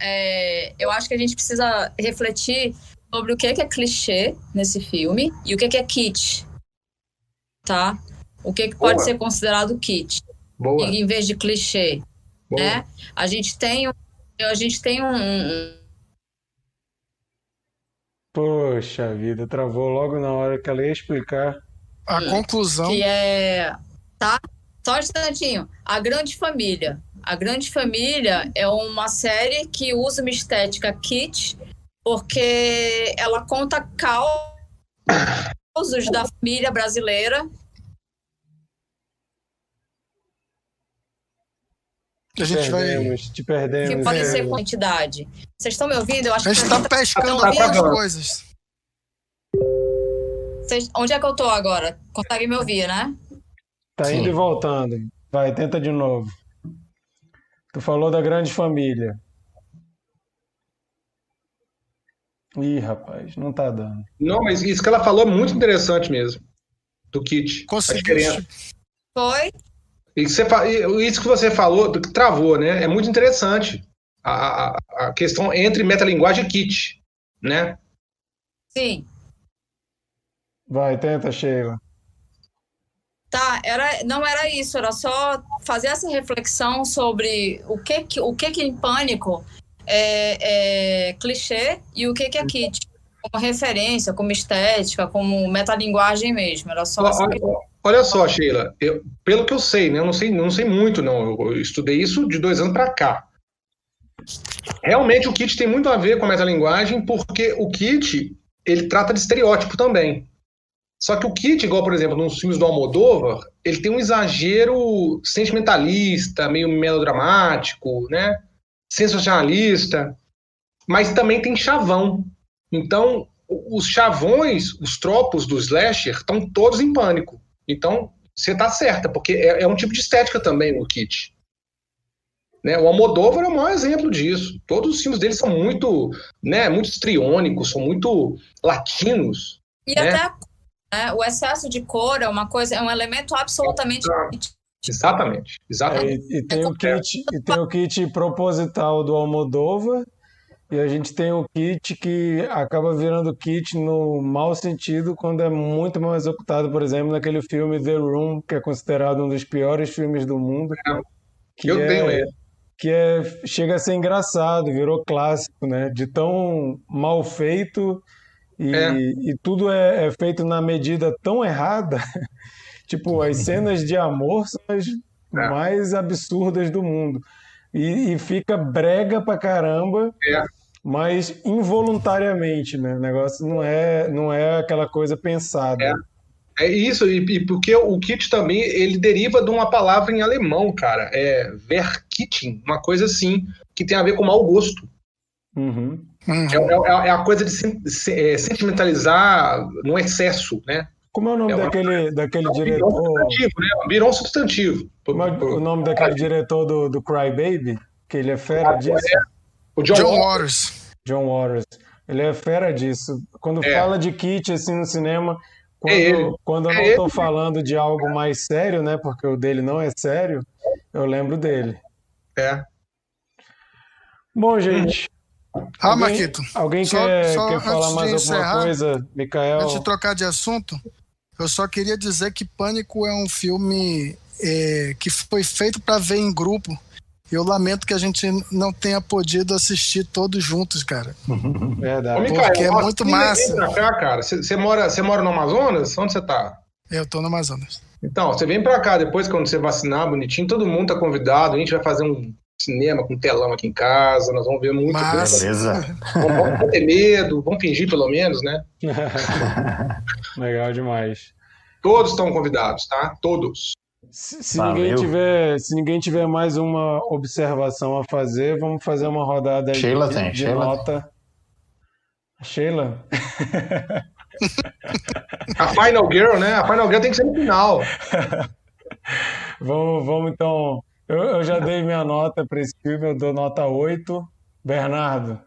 é, eu acho que a gente precisa refletir sobre o que é, clichê nesse filme e o que é, kit, tá? O que, que pode ser considerado kit Boa. em vez de clichê, Né? A gente tem um, a gente tem um, Poxa vida, travou logo na hora que ela ia explicar. A conclusão. Que é. Tá? Só um instantinho. A grande família. A Grande Família é uma série que usa uma estética kit, porque ela conta causos da família brasileira. A gente perdemos, vai. Te perdemos. Que podem ser quantidade. Vocês estão me ouvindo? Eu acho a gente está pescando tá algumas coisas. Vocês... Onde é que eu tô agora? Consegue me ouvir, né? Tá indo Sim. e voltando. Vai, tenta de novo. Tu falou da grande família. Ih, rapaz, não tá dando. Não, mas isso que ela falou é muito interessante mesmo. Do kit. Conseguiu. Foi? Isso, isso que você falou, que travou, né? É muito interessante. A, a, a questão entre metalinguagem e kit, né? Sim. Vai, tenta, Sheila. Tá, era, não era isso, era só fazer essa reflexão sobre o que que, o que, que em pânico é, é clichê e o que, que é kit, como referência, como estética, como metalinguagem mesmo. Era só olha, olha só, Sheila, eu, pelo que eu sei, né, eu não sei, não sei muito, não. Eu, eu estudei isso de dois anos para cá. Realmente o kit tem muito a ver com a metalinguagem, porque o kit ele trata de estereótipo também. Só que o Kit, igual, por exemplo, nos filmes do Almodóvar, ele tem um exagero sentimentalista, meio melodramático, né? Sensacionalista, mas também tem chavão. Então, os chavões, os tropos do slasher estão todos em pânico. Então, você está certa, porque é, é, um tipo de estética também no Kit. Né? O Almodóvar é o maior exemplo disso. Todos os filmes dele são muito, né, muito estriônicos, são muito latinos. E né? até né? O excesso de cor é uma coisa, é um elemento absolutamente. Exatamente, exatamente. É, e, e, tem o kit, e tem o kit proposital do Almodóvar, e a gente tem o kit que acaba virando kit no mau sentido quando é muito mal executado, por exemplo, naquele filme The Room, que é considerado um dos piores filmes do mundo. É, que eu é, tenho ele. Que é, chega a ser engraçado, virou clássico, né? De tão mal feito e, é. e tudo é, é, feito na medida tão errada. tipo, as cenas de amor são as é. mais absurdas do mundo. E, e, fica brega pra caramba, é. Mas involuntariamente, né? O negócio não é, não é aquela coisa pensada. É. É isso, e, e, porque o kit também ele deriva de uma palavra em alemão, cara. É Verkitting, uma coisa assim, que tem a ver com mau gosto. Uhum. Uhum. É, é, é, a coisa de se, é, sentimentalizar no excesso, né? Como é o nome é daquele, uma... daquele é diretor? Substantivo, né? Virou um substantivo. Como é o nome daquele diretor do, do Cry Baby? Que ele é fera disso? É. O John, John Waters. John Waters. Ele é fera disso. Quando fala de kit assim no cinema, quando, quando eu não estou falando de algo mais sério, né? Porque o dele não é sério, eu lembro dele. É. Bom, gente, ah, alguém, Marquito. Alguém só, quer, só quer falar mais alguma coisa, Mikael? Antes de trocar de assunto, eu só queria dizer que Pânico é um filme é, que foi feito para ver em grupo. Eu lamento que a gente não tenha podido assistir todos juntos, cara. Verdade. Ô, Porque é muito massa. Pra cá, cara. Você mora, mora no Amazonas? Onde você tá? Eu tô no Amazonas. Então, você vem pra cá depois, quando você vacinar, bonitinho, todo mundo tá convidado. A gente vai fazer um cinema com telão aqui em casa, nós vamos ver muito. Mas... Beleza. Vamos, vamos ter medo, vamos fingir pelo menos, né? Legal demais. Todos estão convidados, tá? Todos. Se, se ninguém tiver, se ninguém tiver mais uma observação a fazer, vamos fazer uma rodada Sheila de, tem, de Sheila nota. Sheila? A Final Girl, né? A Final Girl tem que ser no final. vamos, vamos então eu, eu já dei minha nota para esse filme, eu dou nota 8. Bernardo.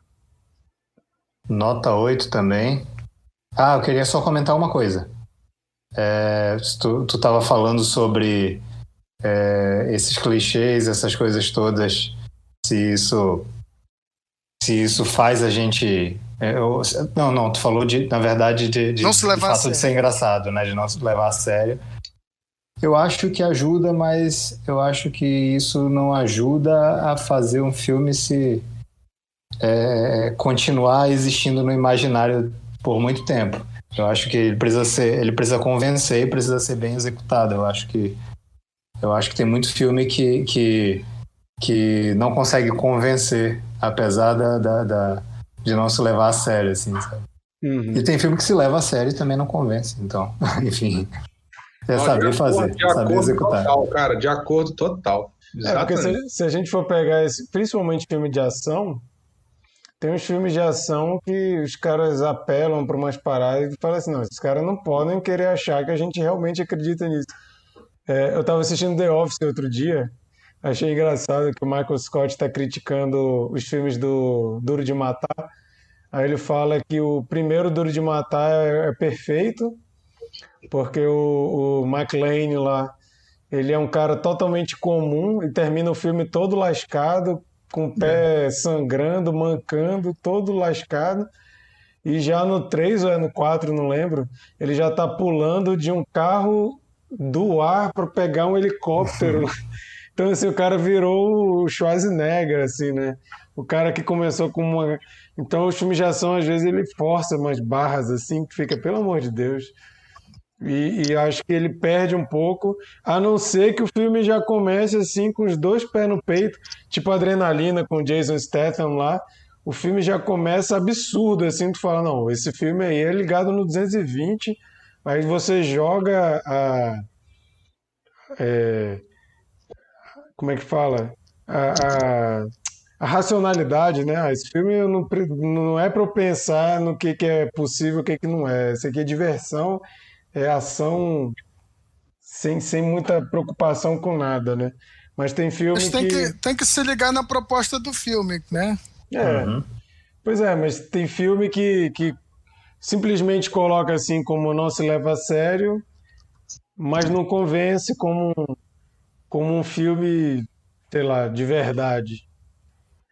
Nota 8 também. Ah, eu queria só comentar uma coisa. É, tu, tu tava falando sobre é, esses clichês, essas coisas todas, se isso se isso faz a gente é, eu, não, não, tu falou de, na verdade, de, de, não se levar de fato de ser engraçado, né? De não se levar a sério. Eu acho que ajuda, mas eu acho que isso não ajuda a fazer um filme se é, continuar existindo no imaginário por muito tempo. Eu acho que ele precisa ser, ele precisa convencer e precisa ser bem executado. Eu acho que eu acho que tem muito filme que que, que não consegue convencer, apesar da, da, da de não se levar a sério, assim, uhum. E tem filme que se leva a sério e também não convence. Então, enfim. É saber fazer, de saber executar. Total, cara, de acordo total. É, porque se, se, a gente for pegar esse, principalmente filme de ação, tem uns filmes de ação que os caras apelam para umas paradas e falam assim, não, esses caras não podem querer achar que a gente realmente acredita nisso. É, eu estava assistindo The Office outro dia, achei engraçado que o Michael Scott está criticando os filmes do Duro de Matar. Aí ele fala que o primeiro Duro de Matar é, é perfeito, porque o, o McLean lá, ele é um cara totalmente comum e termina o filme todo lascado, com o pé sangrando, mancando, todo lascado. E já no 3 ou é no 4, não lembro, ele já tá pulando de um carro do ar para pegar um helicóptero. Então, assim, o cara virou o Schwarzenegger, assim, né? O cara que começou com uma. Então, os filmes de ação, às vezes, ele força umas barras, assim, que fica, pelo amor de Deus. E, e acho que ele perde um pouco, a não ser que o filme já comece, assim, com os dois pés no peito, tipo Adrenalina com Jason Statham lá. O filme já começa absurdo, assim, tu fala, não, esse filme aí é ligado no 220, aí você joga a. É, como é que fala? A, a, a racionalidade, né? Ah, esse filme não, não é para eu pensar no que, que é possível o que, que não é. Esse aqui é diversão, é ação sem, sem muita preocupação com nada, né? Mas tem filme tem que... que... Tem que se ligar na proposta do filme, né? É. Uhum. Pois é, mas tem filme que, que simplesmente coloca assim como não se leva a sério, mas não convence como como um filme, sei lá, de verdade.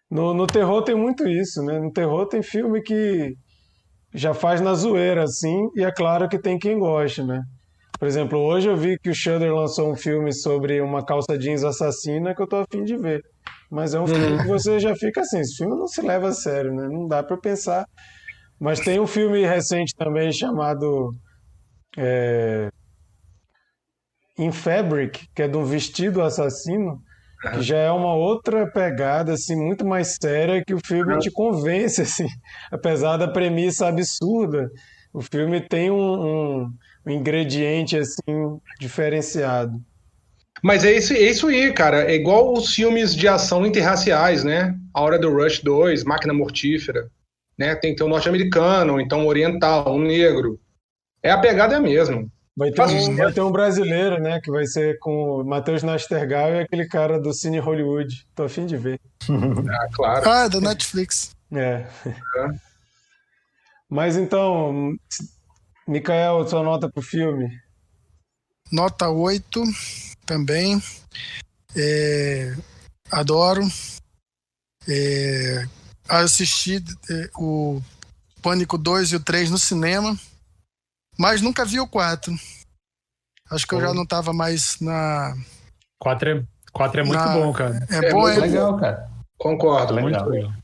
No, no terror tem muito isso, né? No terror tem filme que já faz na zoeira, assim, e é claro que tem quem goste, né? Por exemplo, hoje eu vi que o Shudder lançou um filme sobre uma calça jeans assassina que eu tô afim de ver. Mas é um filme que você já fica assim, esse filme não se leva a sério, né? Não dá para pensar. Mas tem um filme recente também chamado é, em Fabric, que é de um vestido assassino, que já é uma outra pegada, assim, muito mais séria, que o filme te convence, assim, apesar da premissa absurda. O filme tem um, um, um ingrediente, assim, diferenciado. Mas é isso, é isso aí, cara. É igual os filmes de ação interraciais, né? A Hora do Rush 2, Máquina Mortífera. Né? Tem que ter um norte-americano, então um oriental, um negro. É a pegada é a mesma. Vai ter, um, vai ter um brasileiro, né? Que vai ser com o Matheus Nastergal e aquele cara do Cine Hollywood. Tô afim de ver. ah, claro. Ah, é do Netflix. É. é. Mas então, Mikael, sua nota pro filme? Nota 8 também. É, adoro. É, assisti é, o Pânico 2 e o 3 no cinema. Mas nunca vi o 4. Acho que eu já não tava mais na. 4 é, 4 é muito na... bom, cara. É, é bom, é legal, cara. Concordo, legal. muito legal.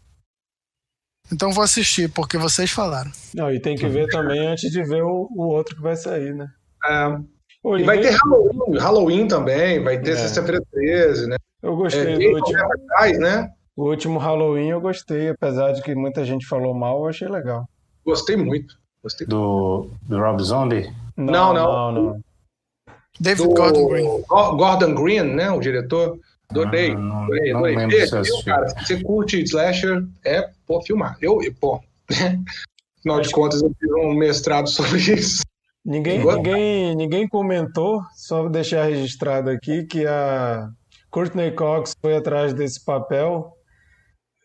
Então vou assistir, porque vocês falaram. Não, e tem que ver também antes de ver o, o outro que vai sair, né? É. Pô, e vai ter Halloween, Halloween também, vai ter é. Sexta-feira 13, né? Eu gostei é, do último. Atrás, né? O último Halloween eu gostei, apesar de que muita gente falou mal, eu achei legal. Gostei muito. Gostei. Do, do Rob Zombie? Não, não. não, não. David do Gordon Green. Gordon Green, né? O diretor. Adorei. Ah, adorei, adorei. Não Vê, viu, cara, se você curte slasher, é, pô, filmar. Eu, pô, afinal de contas, eu fiz um mestrado sobre isso. Ninguém, ninguém, ninguém comentou, só deixar registrado aqui, que a Courtney Cox foi atrás desse papel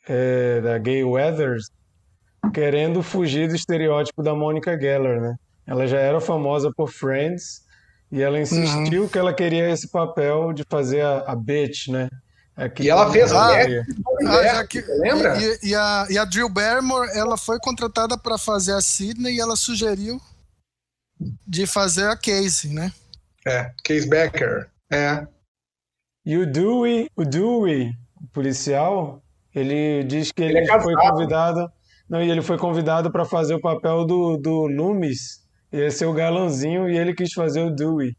é, da Gay Weathers querendo fugir do estereótipo da Monica Geller, né? Ela já era famosa por Friends e ela insistiu uhum. que ela queria esse papel de fazer a, a bitch, né? Aqui e ela fez a ah, ah, que, lembra? E, e, a, e a Drew Barrymore, ela foi contratada para fazer a Sidney e ela sugeriu de fazer a Casey, né? É, Case Becker. É. E o Dewey, o Dewey, o policial, ele diz que ele, ele é foi convidado não, e ele foi convidado para fazer o papel do, do Loomis, ia ser o galãzinho, e ele quis fazer o Dewey.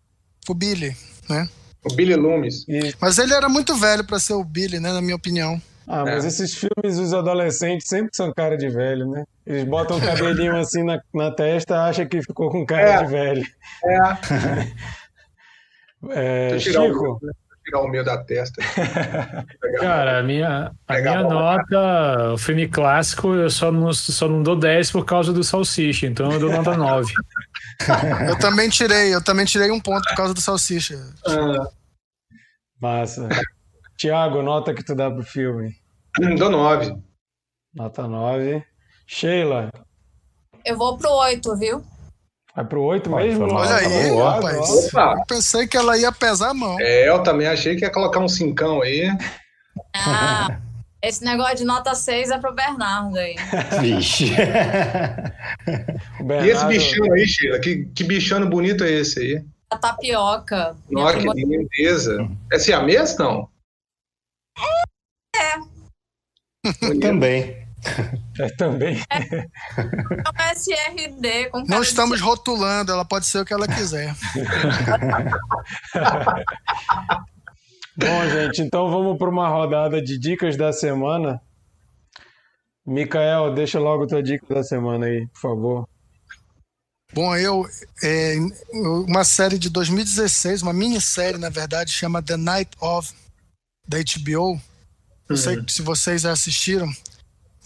O Billy, né? O Billy Loomis. E... Mas ele era muito velho para ser o Billy, né, na minha opinião. Ah, mas é. esses filmes, os adolescentes sempre são cara de velho, né? Eles botam o cabelinho assim na, na testa, acham que ficou com cara é. de velho. É. é Chico, tirar o meio da testa. Cara, a minha, a minha nota, o filme clássico, eu só não, só não dou 10 por causa do Salsicha, então eu dou nota 9. eu também tirei, eu também tirei um ponto por causa do Salsicha. Ah. Massa. Tiago, nota que tu dá pro filme? Hum, dou 9. Nota 9. Sheila? Eu vou pro 8, viu? Vai pro 8 mesmo? Olha aí, rapaz. Opa. Eu pensei que ela ia pesar a mão. É, eu também achei que ia colocar um cincão aí. Ah, esse negócio de nota 6 é pro Bernardo aí. Vixe. Bernardo... E esse bichão aí, Sheila? Que, que bichano bonito é esse aí? a tapioca. Nossa, que lindeza. É siamês, não? Também. É, também. É um SRD com Não cara de estamos rotulando, ela pode ser o que ela quiser. Bom, gente, então vamos para uma rodada de dicas da semana. Mikael, deixa logo tua dica da semana aí, por favor. Bom, eu, é, uma série de 2016, uma minissérie, na verdade, chama The Night of, da HBO. Não sei se vocês já assistiram.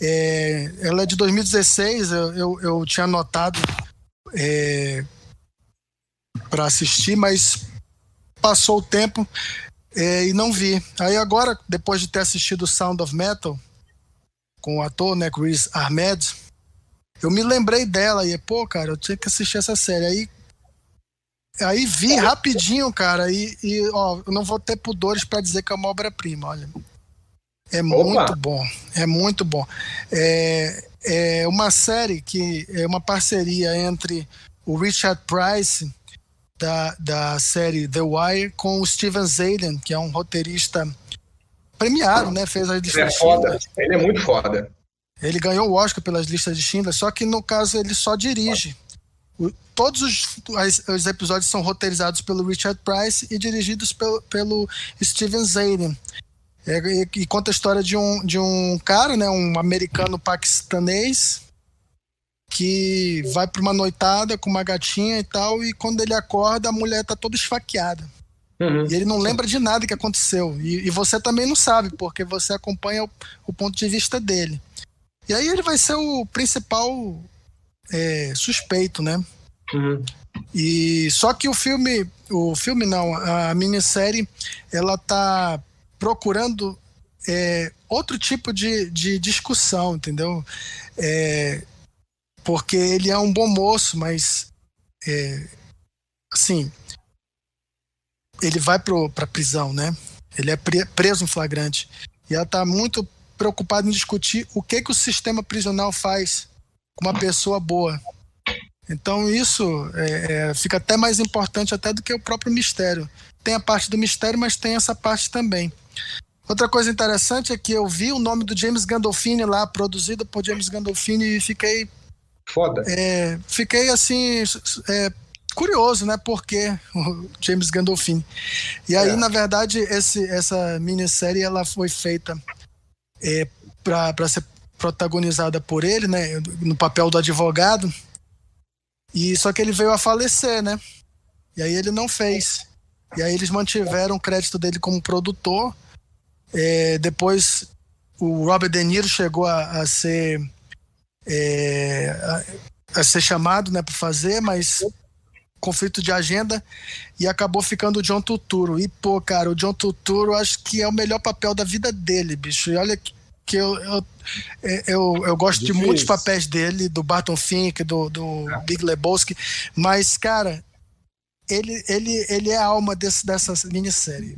É, ela é de 2016, eu, eu, eu tinha anotado para assistir, mas passou o tempo é, e não vi. Aí agora, depois de ter assistido Sound of Metal, com o ator, né, Chris Ahmed, eu me lembrei dela e, pô, cara, eu tinha que assistir essa série. Aí, aí vi rapidinho, cara, e, e ó, eu não vou ter pudores para dizer que é uma obra-prima, olha. É muito bom, é muito bom. É, é uma série que é uma parceria entre o Richard Price, da, da série The Wire, com o Steven Zayden, que é um roteirista premiado, né? Fez as Ele listas é de foda. Ele é muito foda. Ele ganhou o Oscar pelas listas de Schindler, só que no caso ele só dirige. O- todos os, as- os episódios são roteirizados pelo Richard Price e dirigidos pelo, pelo Steven Zayden. É, e, e conta a história de um, de um cara, né, um americano paquistanês, que vai para uma noitada com uma gatinha e tal, e quando ele acorda, a mulher tá toda esfaqueada. Uhum. E ele não lembra de nada que aconteceu. E, e você também não sabe, porque você acompanha o, o ponto de vista dele. E aí ele vai ser o principal é, suspeito, né? Uhum. E só que o filme, o filme não, a minissérie, ela tá procurando é, outro tipo de, de discussão, entendeu? É, porque ele é um bom moço, mas é, assim, ele vai para prisão, né? Ele é pre- preso em flagrante. E ela tá muito preocupada em discutir o que que o sistema prisional faz com uma pessoa boa. Então isso é, é, fica até mais importante até do que o próprio mistério. Tem a parte do mistério, mas tem essa parte também. Outra coisa interessante é que eu vi o nome do James Gandolfini lá, produzido por James Gandolfini, e fiquei, Foda. é, fiquei assim, é, curioso, né? Por que o James Gandolfini? E aí, É. na verdade, esse, essa minissérie ela foi feita é, para ser protagonizada por ele, né? No papel do advogado. E só que ele veio a falecer, né? E aí ele não fez. E aí eles mantiveram o crédito dele como produtor. É, depois o Robert De Niro chegou a, a ser é, a, a ser chamado, né, para fazer, mas conflito de agenda e acabou ficando o John Turturro. E pô, cara, o John Turturro acho que é o melhor papel da vida dele, bicho. E olha que, que eu, eu, é, eu, eu gosto de Difícil. muitos papéis dele, do Barton Fink, do, do Big Lebowski, mas cara, ele, ele, ele é a alma desse, dessa minissérie.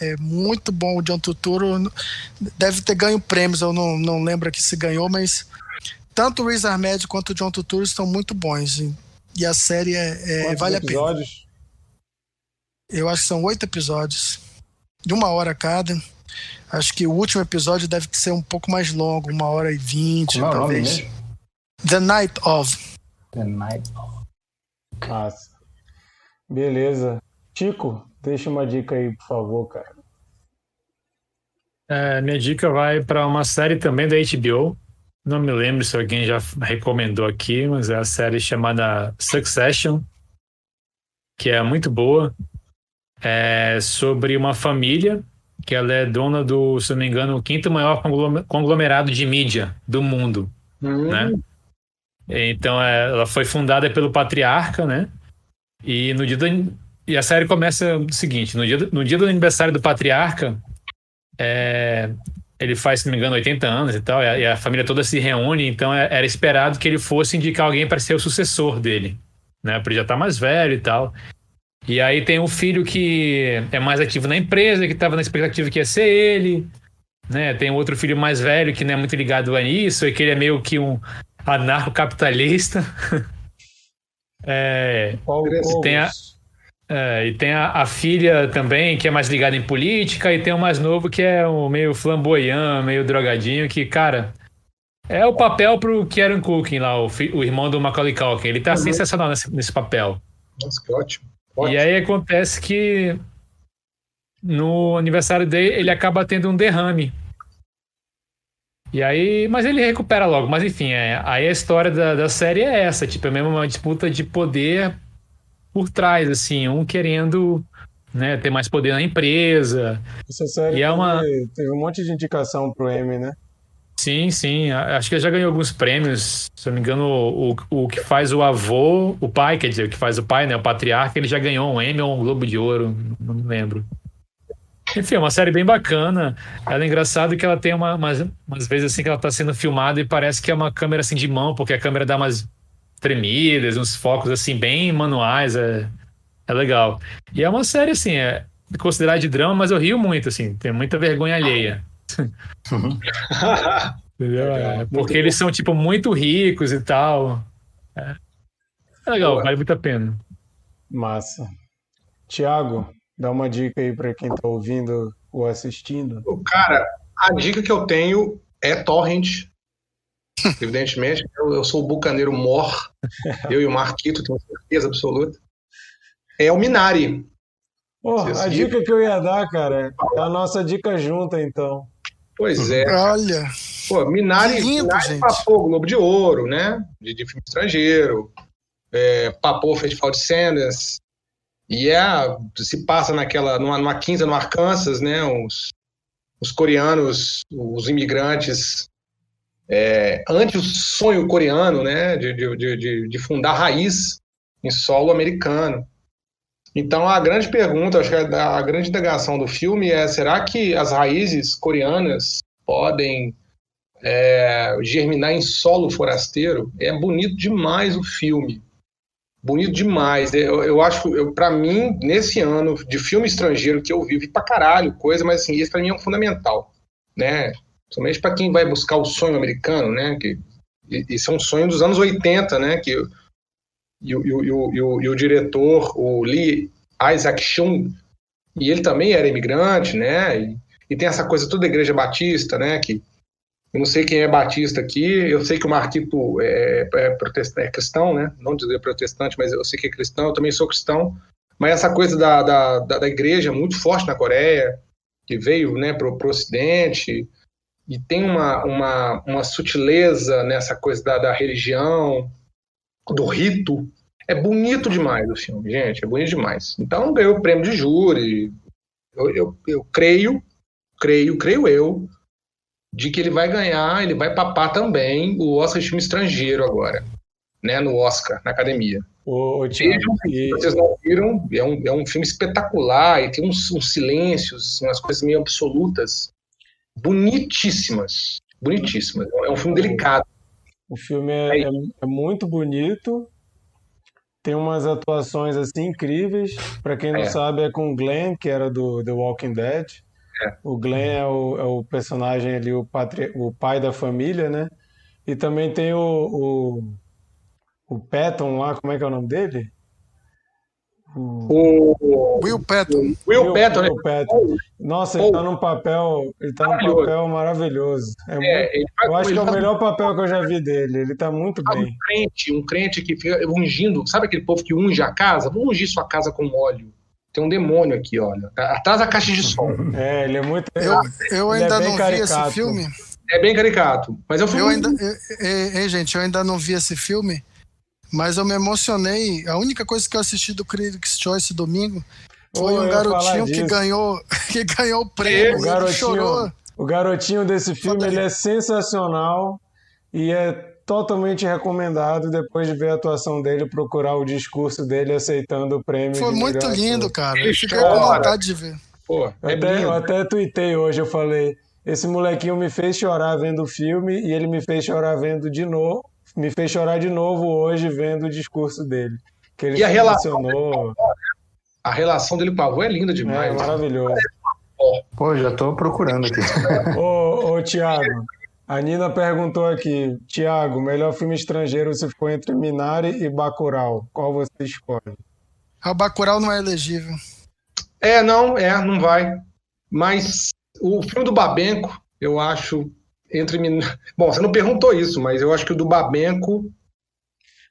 É, é muito bom o John Turturro. Deve ter ganho prêmios, eu não, não lembro aqui se ganhou, mas tanto o Riz Ahmed quanto o John Turturro estão muito bons. E, a série é, é, vale a pena. episódios? Eu acho que são oito episódios, de uma hora cada. Acho que o último episódio deve ser um pouco mais longo, uma hora e vinte, é talvez. The Night of. The Night Massa. Beleza. Chico, deixa uma dica aí, por favor, cara. É, minha dica vai para uma série também da HBO. Não me lembro se alguém já recomendou aqui, mas é a série chamada Succession, que é muito boa. É sobre uma família que ela é dona do, se não me engano, o quinto maior conglom- conglomerado de mídia do mundo Hum. né? Então é, ela foi fundada pelo patriarca, né? E no dia do, e a série começa o seguinte: no dia do, no dia do aniversário do patriarca, é, ele faz, se não me engano, 80 anos e tal, e a, e a família toda se reúne. Então é- era esperado que ele fosse indicar alguém para ser o sucessor dele, né? Porque já tá mais velho e tal. E aí tem um filho que é mais ativo na empresa, que estava na expectativa que ia ser ele né? Tem outro filho mais velho que não é muito ligado a isso, e que ele é meio que um anarcocapitalista. é, Tem a-. É, e tem a, a, filha também, que é mais ligada em política, e tem o mais novo que é o meio flamboyant, meio drogadinho, que, cara, é o papel pro Kieran Culkin lá, o, o irmão do Macaulay Culkin. Ele tá uhum. sensacional nesse, nesse papel. Nossa, que ótimo. ótimo. E aí acontece que no aniversário dele, ele acaba tendo um derrame. E aí, mas ele recupera logo. Mas enfim, é, aí a história da, da série é essa, tipo, é mesmo uma disputa de poder por trás, assim, um querendo né, ter mais poder na empresa. Essa série e é uma... teve um monte de indicação pro Emmy, né? Sim, sim. Acho que ele já ganhou alguns prêmios. Se não me engano, o, o, o, que faz o avô, o pai, quer dizer, o que faz o pai, né? O patriarca, ele já ganhou um Emmy ou um Globo de Ouro, não me lembro. Enfim, é uma série bem bacana. Ela é engraçado que ela tem uma, umas, umas vezes assim que ela tá sendo filmada e parece que é uma câmera assim de mão, porque a câmera dá umas tremidas, uns focos assim bem manuais. É, é legal. E é uma série assim, é considerada de drama, mas eu rio muito, assim, tem muita vergonha alheia. Entendeu? É, porque eles são, tipo, muito ricos e tal. É, é legal, Boa. vale muito a pena. Massa. Tiago, Dá uma dica aí para quem está ouvindo ou assistindo. Cara, a dica que eu tenho é torrent. Evidentemente, eu, eu sou o bucaneiro mor. eu e o Marquito, tenho certeza absoluta. É o Minari. Oh, a dica que eu ia dar, cara, é a nossa dica junta, então. Pois é. Olha. Pô, Minari, lindo, Minari papou Globo de Ouro, né? De, de filme estrangeiro. É, papou o Festival de Sanders. E é, se passa naquela, numa, numa quinta no Arkansas, né? Os, os coreanos, os imigrantes, é, antes o sonho coreano, né? De, de, de, de fundar raiz em solo americano. Então, a grande pergunta, acho que a, a grande indagação do filme é: será que as raízes coreanas podem é, germinar em solo forasteiro? É bonito demais o filme bonito demais. Eu, eu acho, para mim, nesse ano de filme estrangeiro que eu vi, vi pra caralho coisa, mas assim, esse para mim é um fundamental, né? Somente para quem vai buscar o sonho americano, né? Que isso é um sonho dos anos 80, né? Que e, e, e, e, o, e o diretor, o Lee Isaac Chung, e ele também era imigrante, né? E, e tem essa coisa toda da Igreja Batista, né? Que eu não sei quem é batista aqui, eu sei que o Marquito é, é, é cristão, né? Não dizer protestante, mas eu sei que é cristão, eu também sou cristão. Mas essa coisa da, da, da, da igreja muito forte na Coreia, que veio né, para o Ocidente, e tem uma, uma, uma sutileza nessa coisa da, da religião, do rito. É bonito demais o filme, gente, é bonito demais. Então ganhou o prêmio de júri. Eu, eu, eu creio, creio, creio eu, de que ele vai ganhar, ele vai papar também o Oscar de filme estrangeiro agora, né, no Oscar, na academia. Ô, Vejam, e... vocês não viram, é um, é um filme espetacular e tem uns, uns silêncios, assim, umas coisas meio absolutas, bonitíssimas, bonitíssimas. É um filme delicado. O filme é, é, é muito bonito, tem umas atuações assim incríveis. Para quem não é. sabe, é com o Glenn, que era do The Walking Dead. É. O Glenn é o, é o personagem ali, o, patri... o pai da família, né? E também tem o, o, o Patton lá, como é que é o nome dele? O Will Patton. Will, Will Patton. Will Patton. Nossa, ele tá num papel, ele tá num papel maravilhoso. É, é muito, eu acho que é o melhor papel que eu já vi dele. Ele tá muito bem. Um crente, um crente que fica ungindo, sabe aquele povo que unge a casa? Vamos ungir sua casa com óleo. Tem um demônio aqui, olha. Atrás da caixa de som. É, ele é muito. Eu, eu é ainda é não caricato. vi esse filme. É bem caricato. Mas é um filme. Eu ainda, é, gente, eu ainda não vi esse filme, mas eu me emocionei. A única coisa que eu assisti do Critics' Choice domingo foi oh, um garotinho que ganhou, que ganhou o prêmio. O garotinho, o garotinho desse filme ele é sensacional e é totalmente recomendado depois de ver a atuação dele, procurar o discurso dele aceitando o prêmio. Foi muito lindo, cara. Eu fiquei com vontade de ver. Pô, é até, eu até tuitei hoje, eu falei, esse molequinho me fez chorar vendo o filme e ele me fez chorar vendo de novo, me fez chorar de novo hoje vendo o discurso dele. Que ele e a relação, dele, a relação dele com a avó é linda demais. É maravilhoso. Pô, já tô procurando aqui. ô, ô Tiago, a Nina perguntou aqui, Tiago, melhor filme estrangeiro se for entre Minari e Bacurau, qual você escolhe? O Bacurau não é elegível. É, não, é, não vai. Mas o filme do Babenco, eu acho, entre. Bom, você não perguntou isso, mas eu acho que o do Babenco.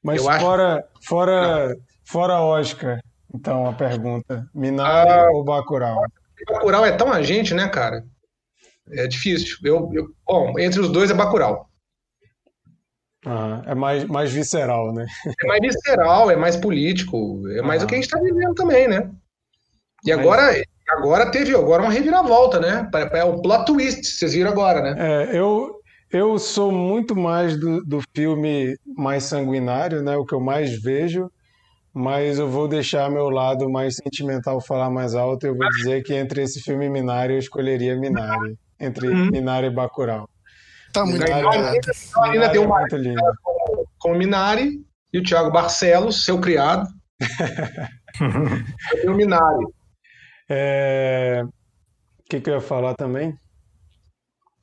Mas Eu acho- fora, fora, fora Oscar, então a pergunta: Minari Ah. ou Bacurau? Bacurau é tão agente, né, cara? É difícil. Eu, eu- bom, entre os dois é Bacurau. Aham, é mais, mais visceral, né? É mais visceral, é mais político, é mais Ah. o que a gente está vivendo também, né? E agora, agora teve agora uma reviravolta, né? É o plot twist, vocês viram agora, né? É, eu, eu sou muito mais do, do filme mais sanguinário, né? O que eu mais vejo, mas eu vou deixar meu lado mais sentimental falar mais alto. Eu vou dizer que entre esse filme e Minari, eu escolheria Minari. Entre Uhum. Minari e Bacurau. Tá muito Minari, Então, errado. A Marina Minari tem é uma muito lindo. com o Minari e o Thiago Barcelos, seu criado. Tenho o Minari. É, O que, que eu ia falar também?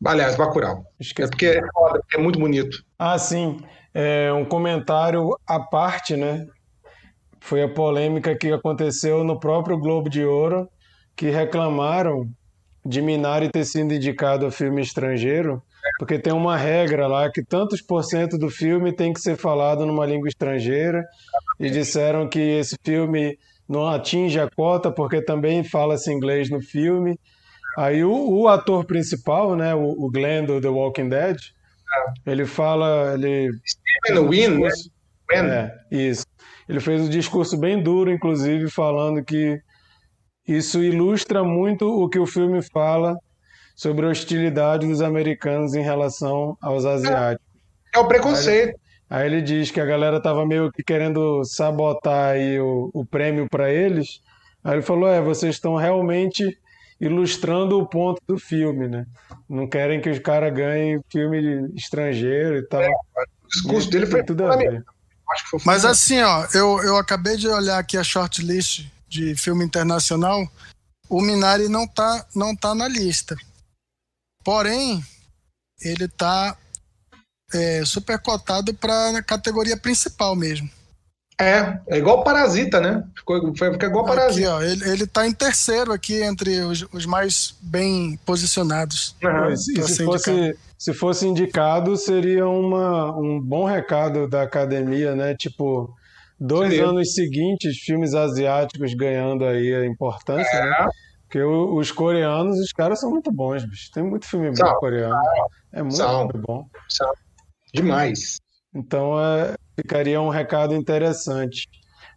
Aliás, Bacurau. É porque é foda, porque é muito bonito. Ah, sim. É um comentário à parte, né? Foi a polêmica que aconteceu no próprio Globo de Ouro, que reclamaram de Minari ter sido indicado a filme estrangeiro, porque tem uma regra lá que tantos por cento do filme tem que ser falado numa língua estrangeira, e disseram que esse filme não atinge a cota porque também fala-se inglês no filme. Aí o, o ator principal, né, o, o Glenn do The Walking Dead, ele fala, ele Stephen Wynn, né? discurso- Wynn. é, isso. Ele fez um discurso bem duro, inclusive, falando que isso ilustra muito o que o filme fala sobre a hostilidade dos americanos em relação aos asiáticos. É o preconceito. Aí ele diz que a galera tava meio que querendo sabotar aí o, o prêmio para eles. Aí ele falou: é, vocês estão realmente ilustrando o ponto do filme, né? Não querem que os caras ganhem filme estrangeiro e tal. O discurso dele foi tudo a ver. Acho que foi Mas assim, ó, eu, eu acabei de olhar aqui a shortlist de filme internacional. O Minari não tá, não tá na lista. Porém, ele tá é, super cotado para a categoria principal mesmo. É, é igual Parasita, né? Ficou, foi, fica igual Aqui, Parasita. ó, ele, ele tá em terceiro aqui entre os, os mais bem posicionados. E se, fosse, se fosse indicado, seria uma, um bom recado da academia, né? Tipo, dois Seria. anos seguintes, filmes asiáticos ganhando aí a importância, né? Porque os coreanos, os caras são muito bons, bicho. Tem muito filme bom São. coreano. É muito São. filme bom. Demais. Então, é, ficaria um recado interessante.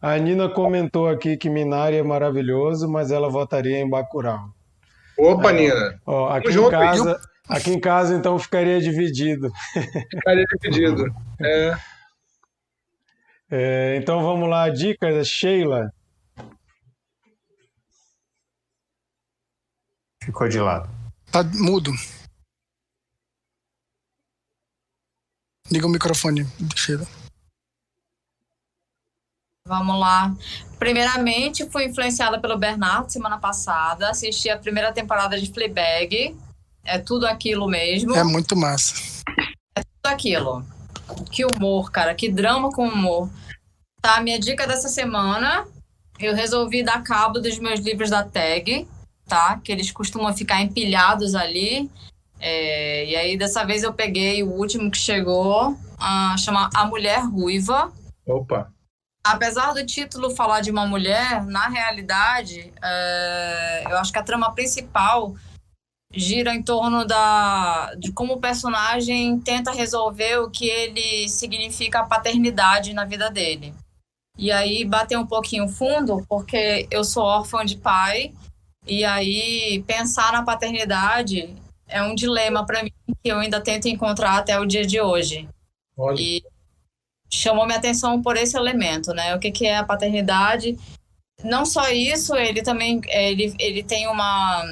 A Nina comentou aqui que Minari é maravilhoso, mas ela votaria em Bacurau. Opa, Nina. Ó, aqui em junto, casa, aqui em casa então ficaria dividido. Ficaria dividido. É, É, então vamos lá, dicas, Sheila. Ficou de lado. Tá mudo. Liga o microfone, Sheila. Vamos lá. Primeiramente, fui influenciada pelo Bernardo semana passada. Assisti a primeira temporada de Fleabag. É tudo aquilo mesmo. É muito massa. tudo aquilo. Que humor, cara. Que drama com humor. Tá, minha dica dessa semana. Eu resolvi dar cabo dos meus livros da tag, tá? Que eles costumam ficar empilhados ali. É, e aí, dessa vez, eu peguei o último que chegou, ah, chama A Mulher Ruiva. opa. Apesar do título falar de uma mulher, na realidade, é, eu acho que a trama principal gira em torno da, de como o personagem tenta resolver o que ele significa a paternidade na vida dele. E aí bater um pouquinho fundo, porque eu sou órfã de pai, e aí pensar na paternidade é um dilema para mim que eu ainda tento encontrar até o dia de hoje. Olha. E chamou minha atenção por esse elemento, né? O que, que é a paternidade? Não só isso, ele também ele, ele tem uma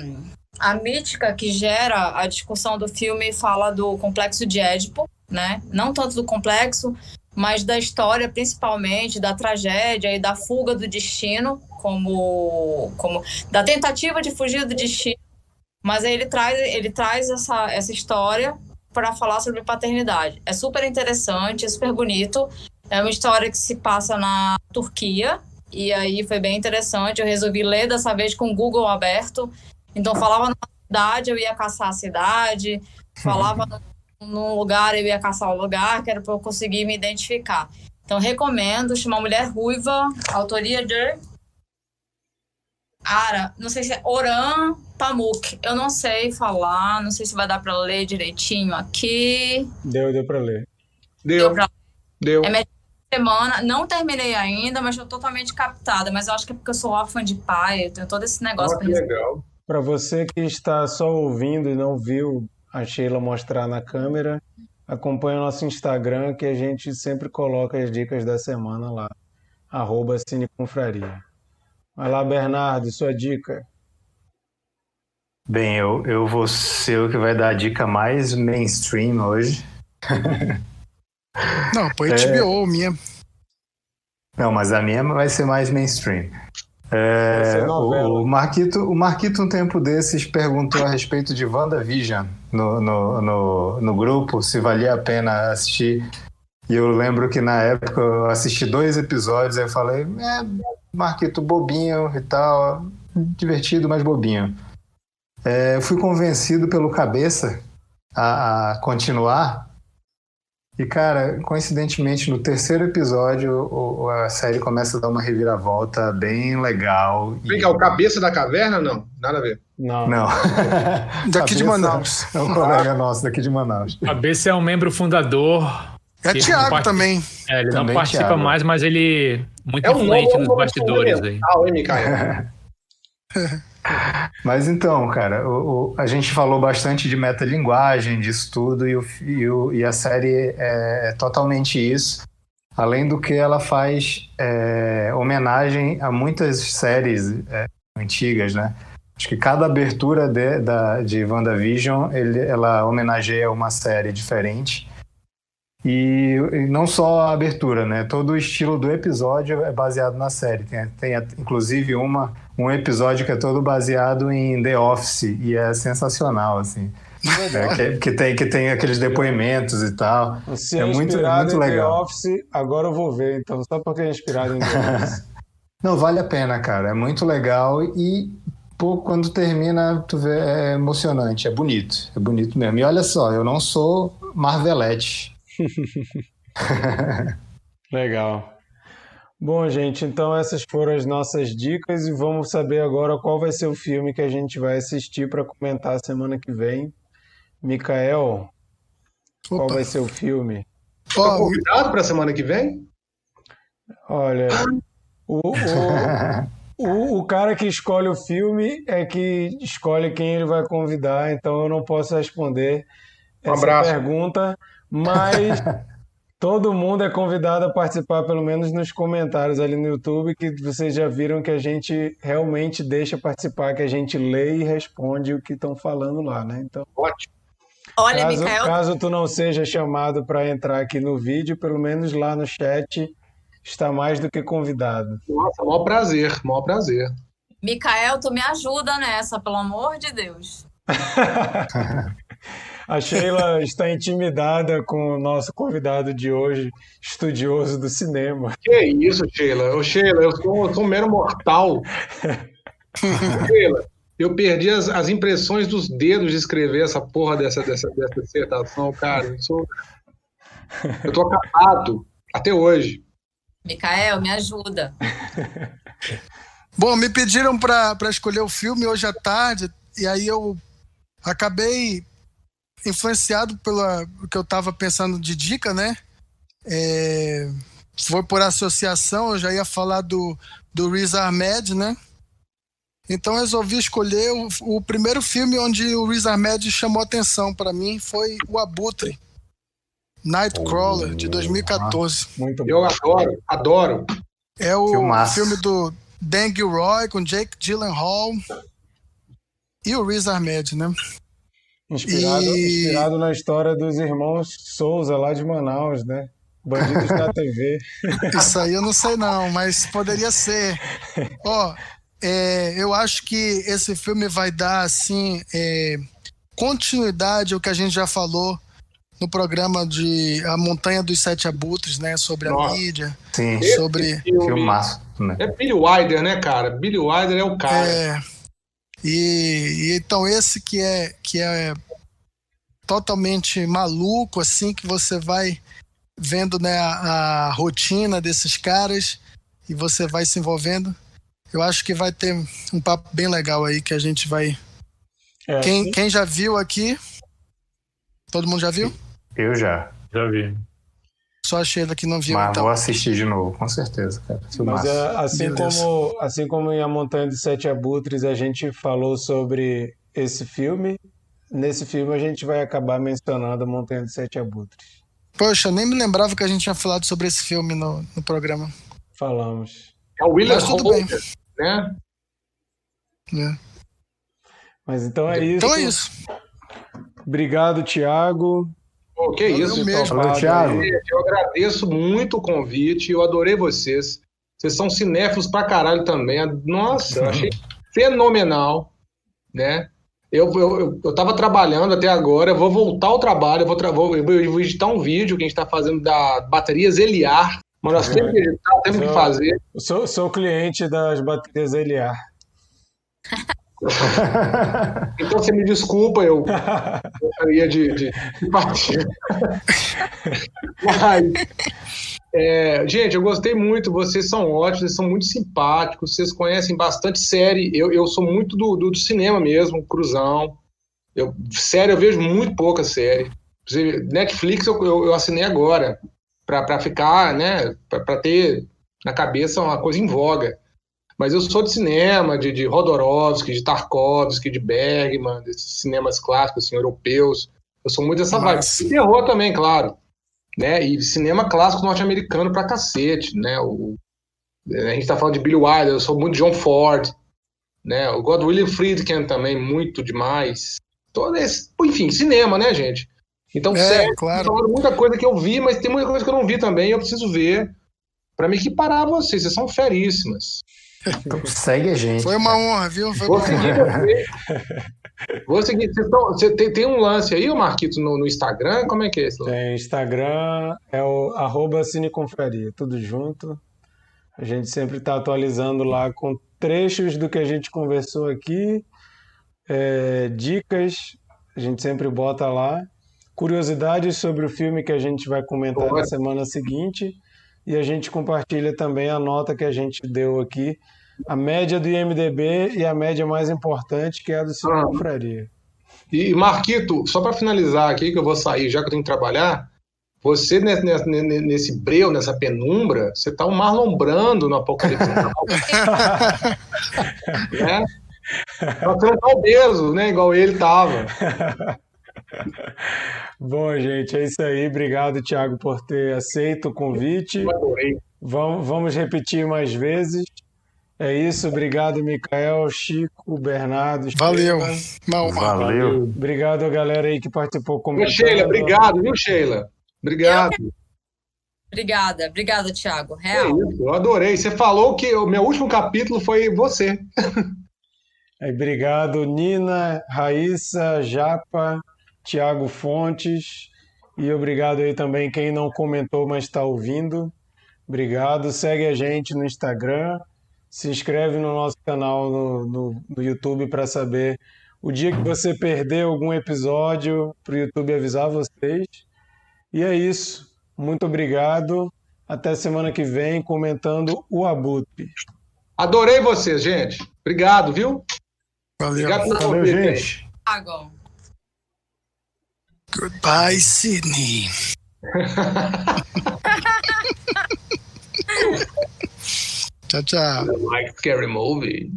a mítica que gera a discussão do filme fala do complexo de Édipo, né? Não tanto do complexo, mas da história principalmente, da tragédia e da fuga do destino, como como da tentativa de fugir do destino. Mas aí ele traz ele traz essa essa história para falar sobre paternidade. É super interessante, é super bonito. É uma história que se passa na Turquia, E aí foi bem interessante. Eu resolvi ler dessa vez com o Google aberto. Então, falava numa cidade, eu ia caçar a cidade. Falava num lugar, eu ia caçar o lugar, que era para eu conseguir me identificar. Então, recomendo. Chama Mulher Ruiva, autoria de. Ara, não sei se é Oran Pamuk. Eu não sei falar, não sei se vai dar para ler direitinho aqui. Deu, deu para ler. Deu. Deu pra Deu. É minha semana, não terminei ainda, mas estou totalmente captada. Mas eu acho que é porque eu sou órfã de pai, eu tenho todo esse negócio pra que legal. Para você que está só ouvindo e não viu a Sheila mostrar na câmera, acompanhe o nosso Instagram que a gente sempre coloca as dicas da semana lá, arroba Cineconfraria. Vai lá, Bernardo, sua dica. Bem, eu, eu vou ser o que vai dar a dica mais mainstream hoje. Não, pô, HBO, minha. Não, mas a minha vai ser mais mainstream. É, o, o Marquito, o Marquito, um tempo desses, perguntou a respeito de WandaVision no, no, no, no grupo, se valia a pena assistir. E eu lembro que na época eu assisti dois episódios, aí eu falei, é, Marquito, bobinho e tal, divertido, mas bobinho. É, eu fui convencido pelo cabeça a, a continuar. E, cara, coincidentemente, no terceiro episódio, o- o- a série começa a dar uma reviravolta bem legal. e- Vem cá, o cabeça da caverna, não. Nada a ver. Não. Não. Daqui de Manaus. É um colega nosso daqui de Manaus. Cabeça é um membro fundador. É Thiago também. É, ele Também não participa Thiago. mais, mas ele muito É um influente novo nos bastidores aí. fundamental, hein, Micael? Mas então, cara, o- o- a gente falou bastante de metalinguagem, disso tudo, e, o, e, e a série é, é totalmente isso. Além do que ela faz é, homenagem a muitas séries é, antigas, né? Acho que cada abertura de, da, de WandaVision, ele, ela homenageia uma série diferente. E, e não só a abertura, né? Todo o estilo do episódio é baseado na série. Tem, tem inclusive uma, um episódio que é todo baseado em The Office e é sensacional, assim. É, que, que tem, que tem aqueles depoimentos e tal. Se É é, muito- muito em legal. The Office, agora eu vou ver, então, só porque é inspirado em The Office. Não, vale a pena, cara. É muito legal e pô, quando termina, tu vê, é emocionante, é bonito, é bonito mesmo. E olha só, eu não sou Marvelete. Legal. Bom, gente, então essas foram as nossas dicas e vamos saber agora qual vai ser o filme que a gente vai assistir para comentar semana que vem. Mikael, qual Opa. vai ser o filme? Tá Ó, convidado pra semana que vem? Olha, o, o, o, o cara que escolhe o filme é que escolhe quem ele vai convidar, então eu não posso responder Um essa abraço. pergunta, mas todo mundo é convidado a participar, pelo menos nos comentários ali no YouTube, que vocês já viram que a gente realmente deixa participar, que a gente lê e responde o que estão falando lá, né? Então, Ótimo. Olha, caso, Micael, caso tu não seja chamado para entrar aqui no vídeo, pelo menos lá no chat está mais do que convidado. Nossa, maior prazer, maior prazer. Micael, tu me ajuda nessa, pelo amor de Deus. A Sheila está intimidada com o nosso convidado de hoje, estudioso do cinema. Que isso, Sheila? Ô, Sheila, eu sou, eu sou um mero mortal. Sheila, eu perdi as, as impressões dos dedos de escrever essa porra dessa, dessa, dessa dissertação, cara. Eu sou. Eu tô acabado até hoje. Micael, me ajuda. Bom, me pediram para escolher o filme hoje à tarde, e aí eu acabei influenciado pelo que eu estava pensando de dica, né? É, foi por associação, eu já ia falar do, do Riz Ahmed, né? Então eu resolvi escolher o, o primeiro filme onde o Riz Ahmed chamou atenção para mim foi O Abutre, Nightcrawler, de 2014. Muito bom. Eu adoro, adoro. É o Filmaço. filme do Dan Gilroy com Jake Gyllenhaal e o Riz Ahmed, né? Inspirado, E- inspirado na história dos irmãos Souza, lá de Manaus, né? Bandidos da TV. Isso aí eu não sei não, mas poderia ser. Ó, é, eu acho que esse filme vai dar assim é, continuidade ao que a gente já falou no programa de A Montanha dos Sete Abutres, né? Sobre Nossa. a mídia, Sim, sobre. filme filmaço. Né? É Billy Wilder, né, cara? Billy Wilder é o cara. É, e, e então esse que é que é totalmente maluco, assim, que você vai vendo né, a, a rotina desses caras e você vai se envolvendo. Eu acho que vai ter um papo bem legal aí que a gente vai. É, Quem, quem já viu aqui? Todo mundo já viu? Eu já. Já vi. Só a Sheila que não viu, Mas então. vou assistir de novo, com certeza, cara. Mas é, assim, Beleza. como, assim como em A Montanha de Sete Abutres a gente falou sobre esse filme, nesse filme a gente vai acabar mencionando A Montanha de Sete Abutres. Poxa, nem me lembrava que a gente tinha falado sobre esse filme no, no programa. Falamos. É o William Mas tudo bem. Né? né? Mas então é isso. Então é isso. Obrigado, Thiago. Pô, que Valeu isso, mesmo. Thiago. Eu agradeço muito o convite, eu adorei vocês. Vocês são cinéfilos pra caralho também. Nossa, eu achei fenomenal, né? Eu, eu, eu, eu tava trabalhando até agora, eu vou voltar ao trabalho, eu vou, tra- vou, eu vou editar um vídeo que a gente tá fazendo da baterias Eliar, mas nós temos que editar, temos que Só- fazer. Eu sou, sou cliente das baterias Eliar. Então você me desculpa, eu gostaria de, de, de partir. Mas, é, gente, eu gostei muito, vocês são ótimos, vocês são muito simpáticos, vocês conhecem bastante série. Eu, eu sou muito do, do, do cinema mesmo, cruzão. Eu, série, eu vejo muito pouca série. Netflix eu, eu, eu assinei agora, para ficar, né, para ter na cabeça uma coisa em voga. Mas eu sou de cinema, de, de Rodorovsky, de Tarkovsky, de Bergman, desses cinemas clássicos, assim, europeus. Eu sou muito dessa vibe. E terror também, claro. Né? E cinema clássico norte-americano pra cacete, né? O, a gente tá falando de Billy Wilder, eu sou muito de John Ford, né? Gosto do William Friedkin também, muito demais. Todo esse, enfim, cinema, né, gente? Então, É, sério, claro. falando muita coisa que eu vi, mas tem muita coisa que eu não vi também, e eu preciso ver pra me equiparar a vocês, vocês são feríssimas. Então, segue a gente. Foi uma honra, viu? Foi Vou seguir vocês. Vou seguir. Você tem, tem um lance aí, ô Marquito, no, no Instagram? Como é que é esse lance? Tem Instagram, é o arroba Cineconfraria, tudo junto. A gente sempre está atualizando lá com trechos do que a gente conversou aqui, é, dicas, a gente sempre bota lá, curiosidades sobre o filme que a gente vai comentar na semana seguinte, e a gente compartilha também a nota que a gente deu aqui, a média do IMDB e a média mais importante, que é a do Cineconfraria. E Marquito, só para finalizar aqui, que eu vou sair já que eu tenho que trabalhar, você nesse, nesse, breu, nessa penumbra, você tá um Marlon Brando no Apocalipse né? Não tá obeso, né? Igual ele tava. Bom, gente, é isso aí. Obrigado, Thiago, por ter aceito o convite. Vamos, vamos repetir mais vezes. É isso. Obrigado, Mikael, Chico, Bernardo. Valeu. Honra. Valeu. Obrigado a galera aí que participou comentando. Sheila, obrigado, viu, Sheila? Obrigado. Obrigada, obrigada, Thiago. É Real. isso, eu adorei. Você falou que o meu último capítulo foi você. Aí, obrigado, Nina, Raíssa, Japa, Tiago Fontes. E obrigado aí também quem não comentou, mas está ouvindo. Obrigado. Segue a gente no Instagram. Se inscreve no nosso canal no, no, no YouTube para saber o dia que você perder algum episódio, para o YouTube avisar vocês. E é isso. Muito obrigado. Até semana que vem comentando o Abutre. Adorei vocês, gente. Obrigado, viu? Valeu. Obrigado pelo Valeu, gente. Thiago. Goodbye, Sydney. tchau, tchau. Like scary movie.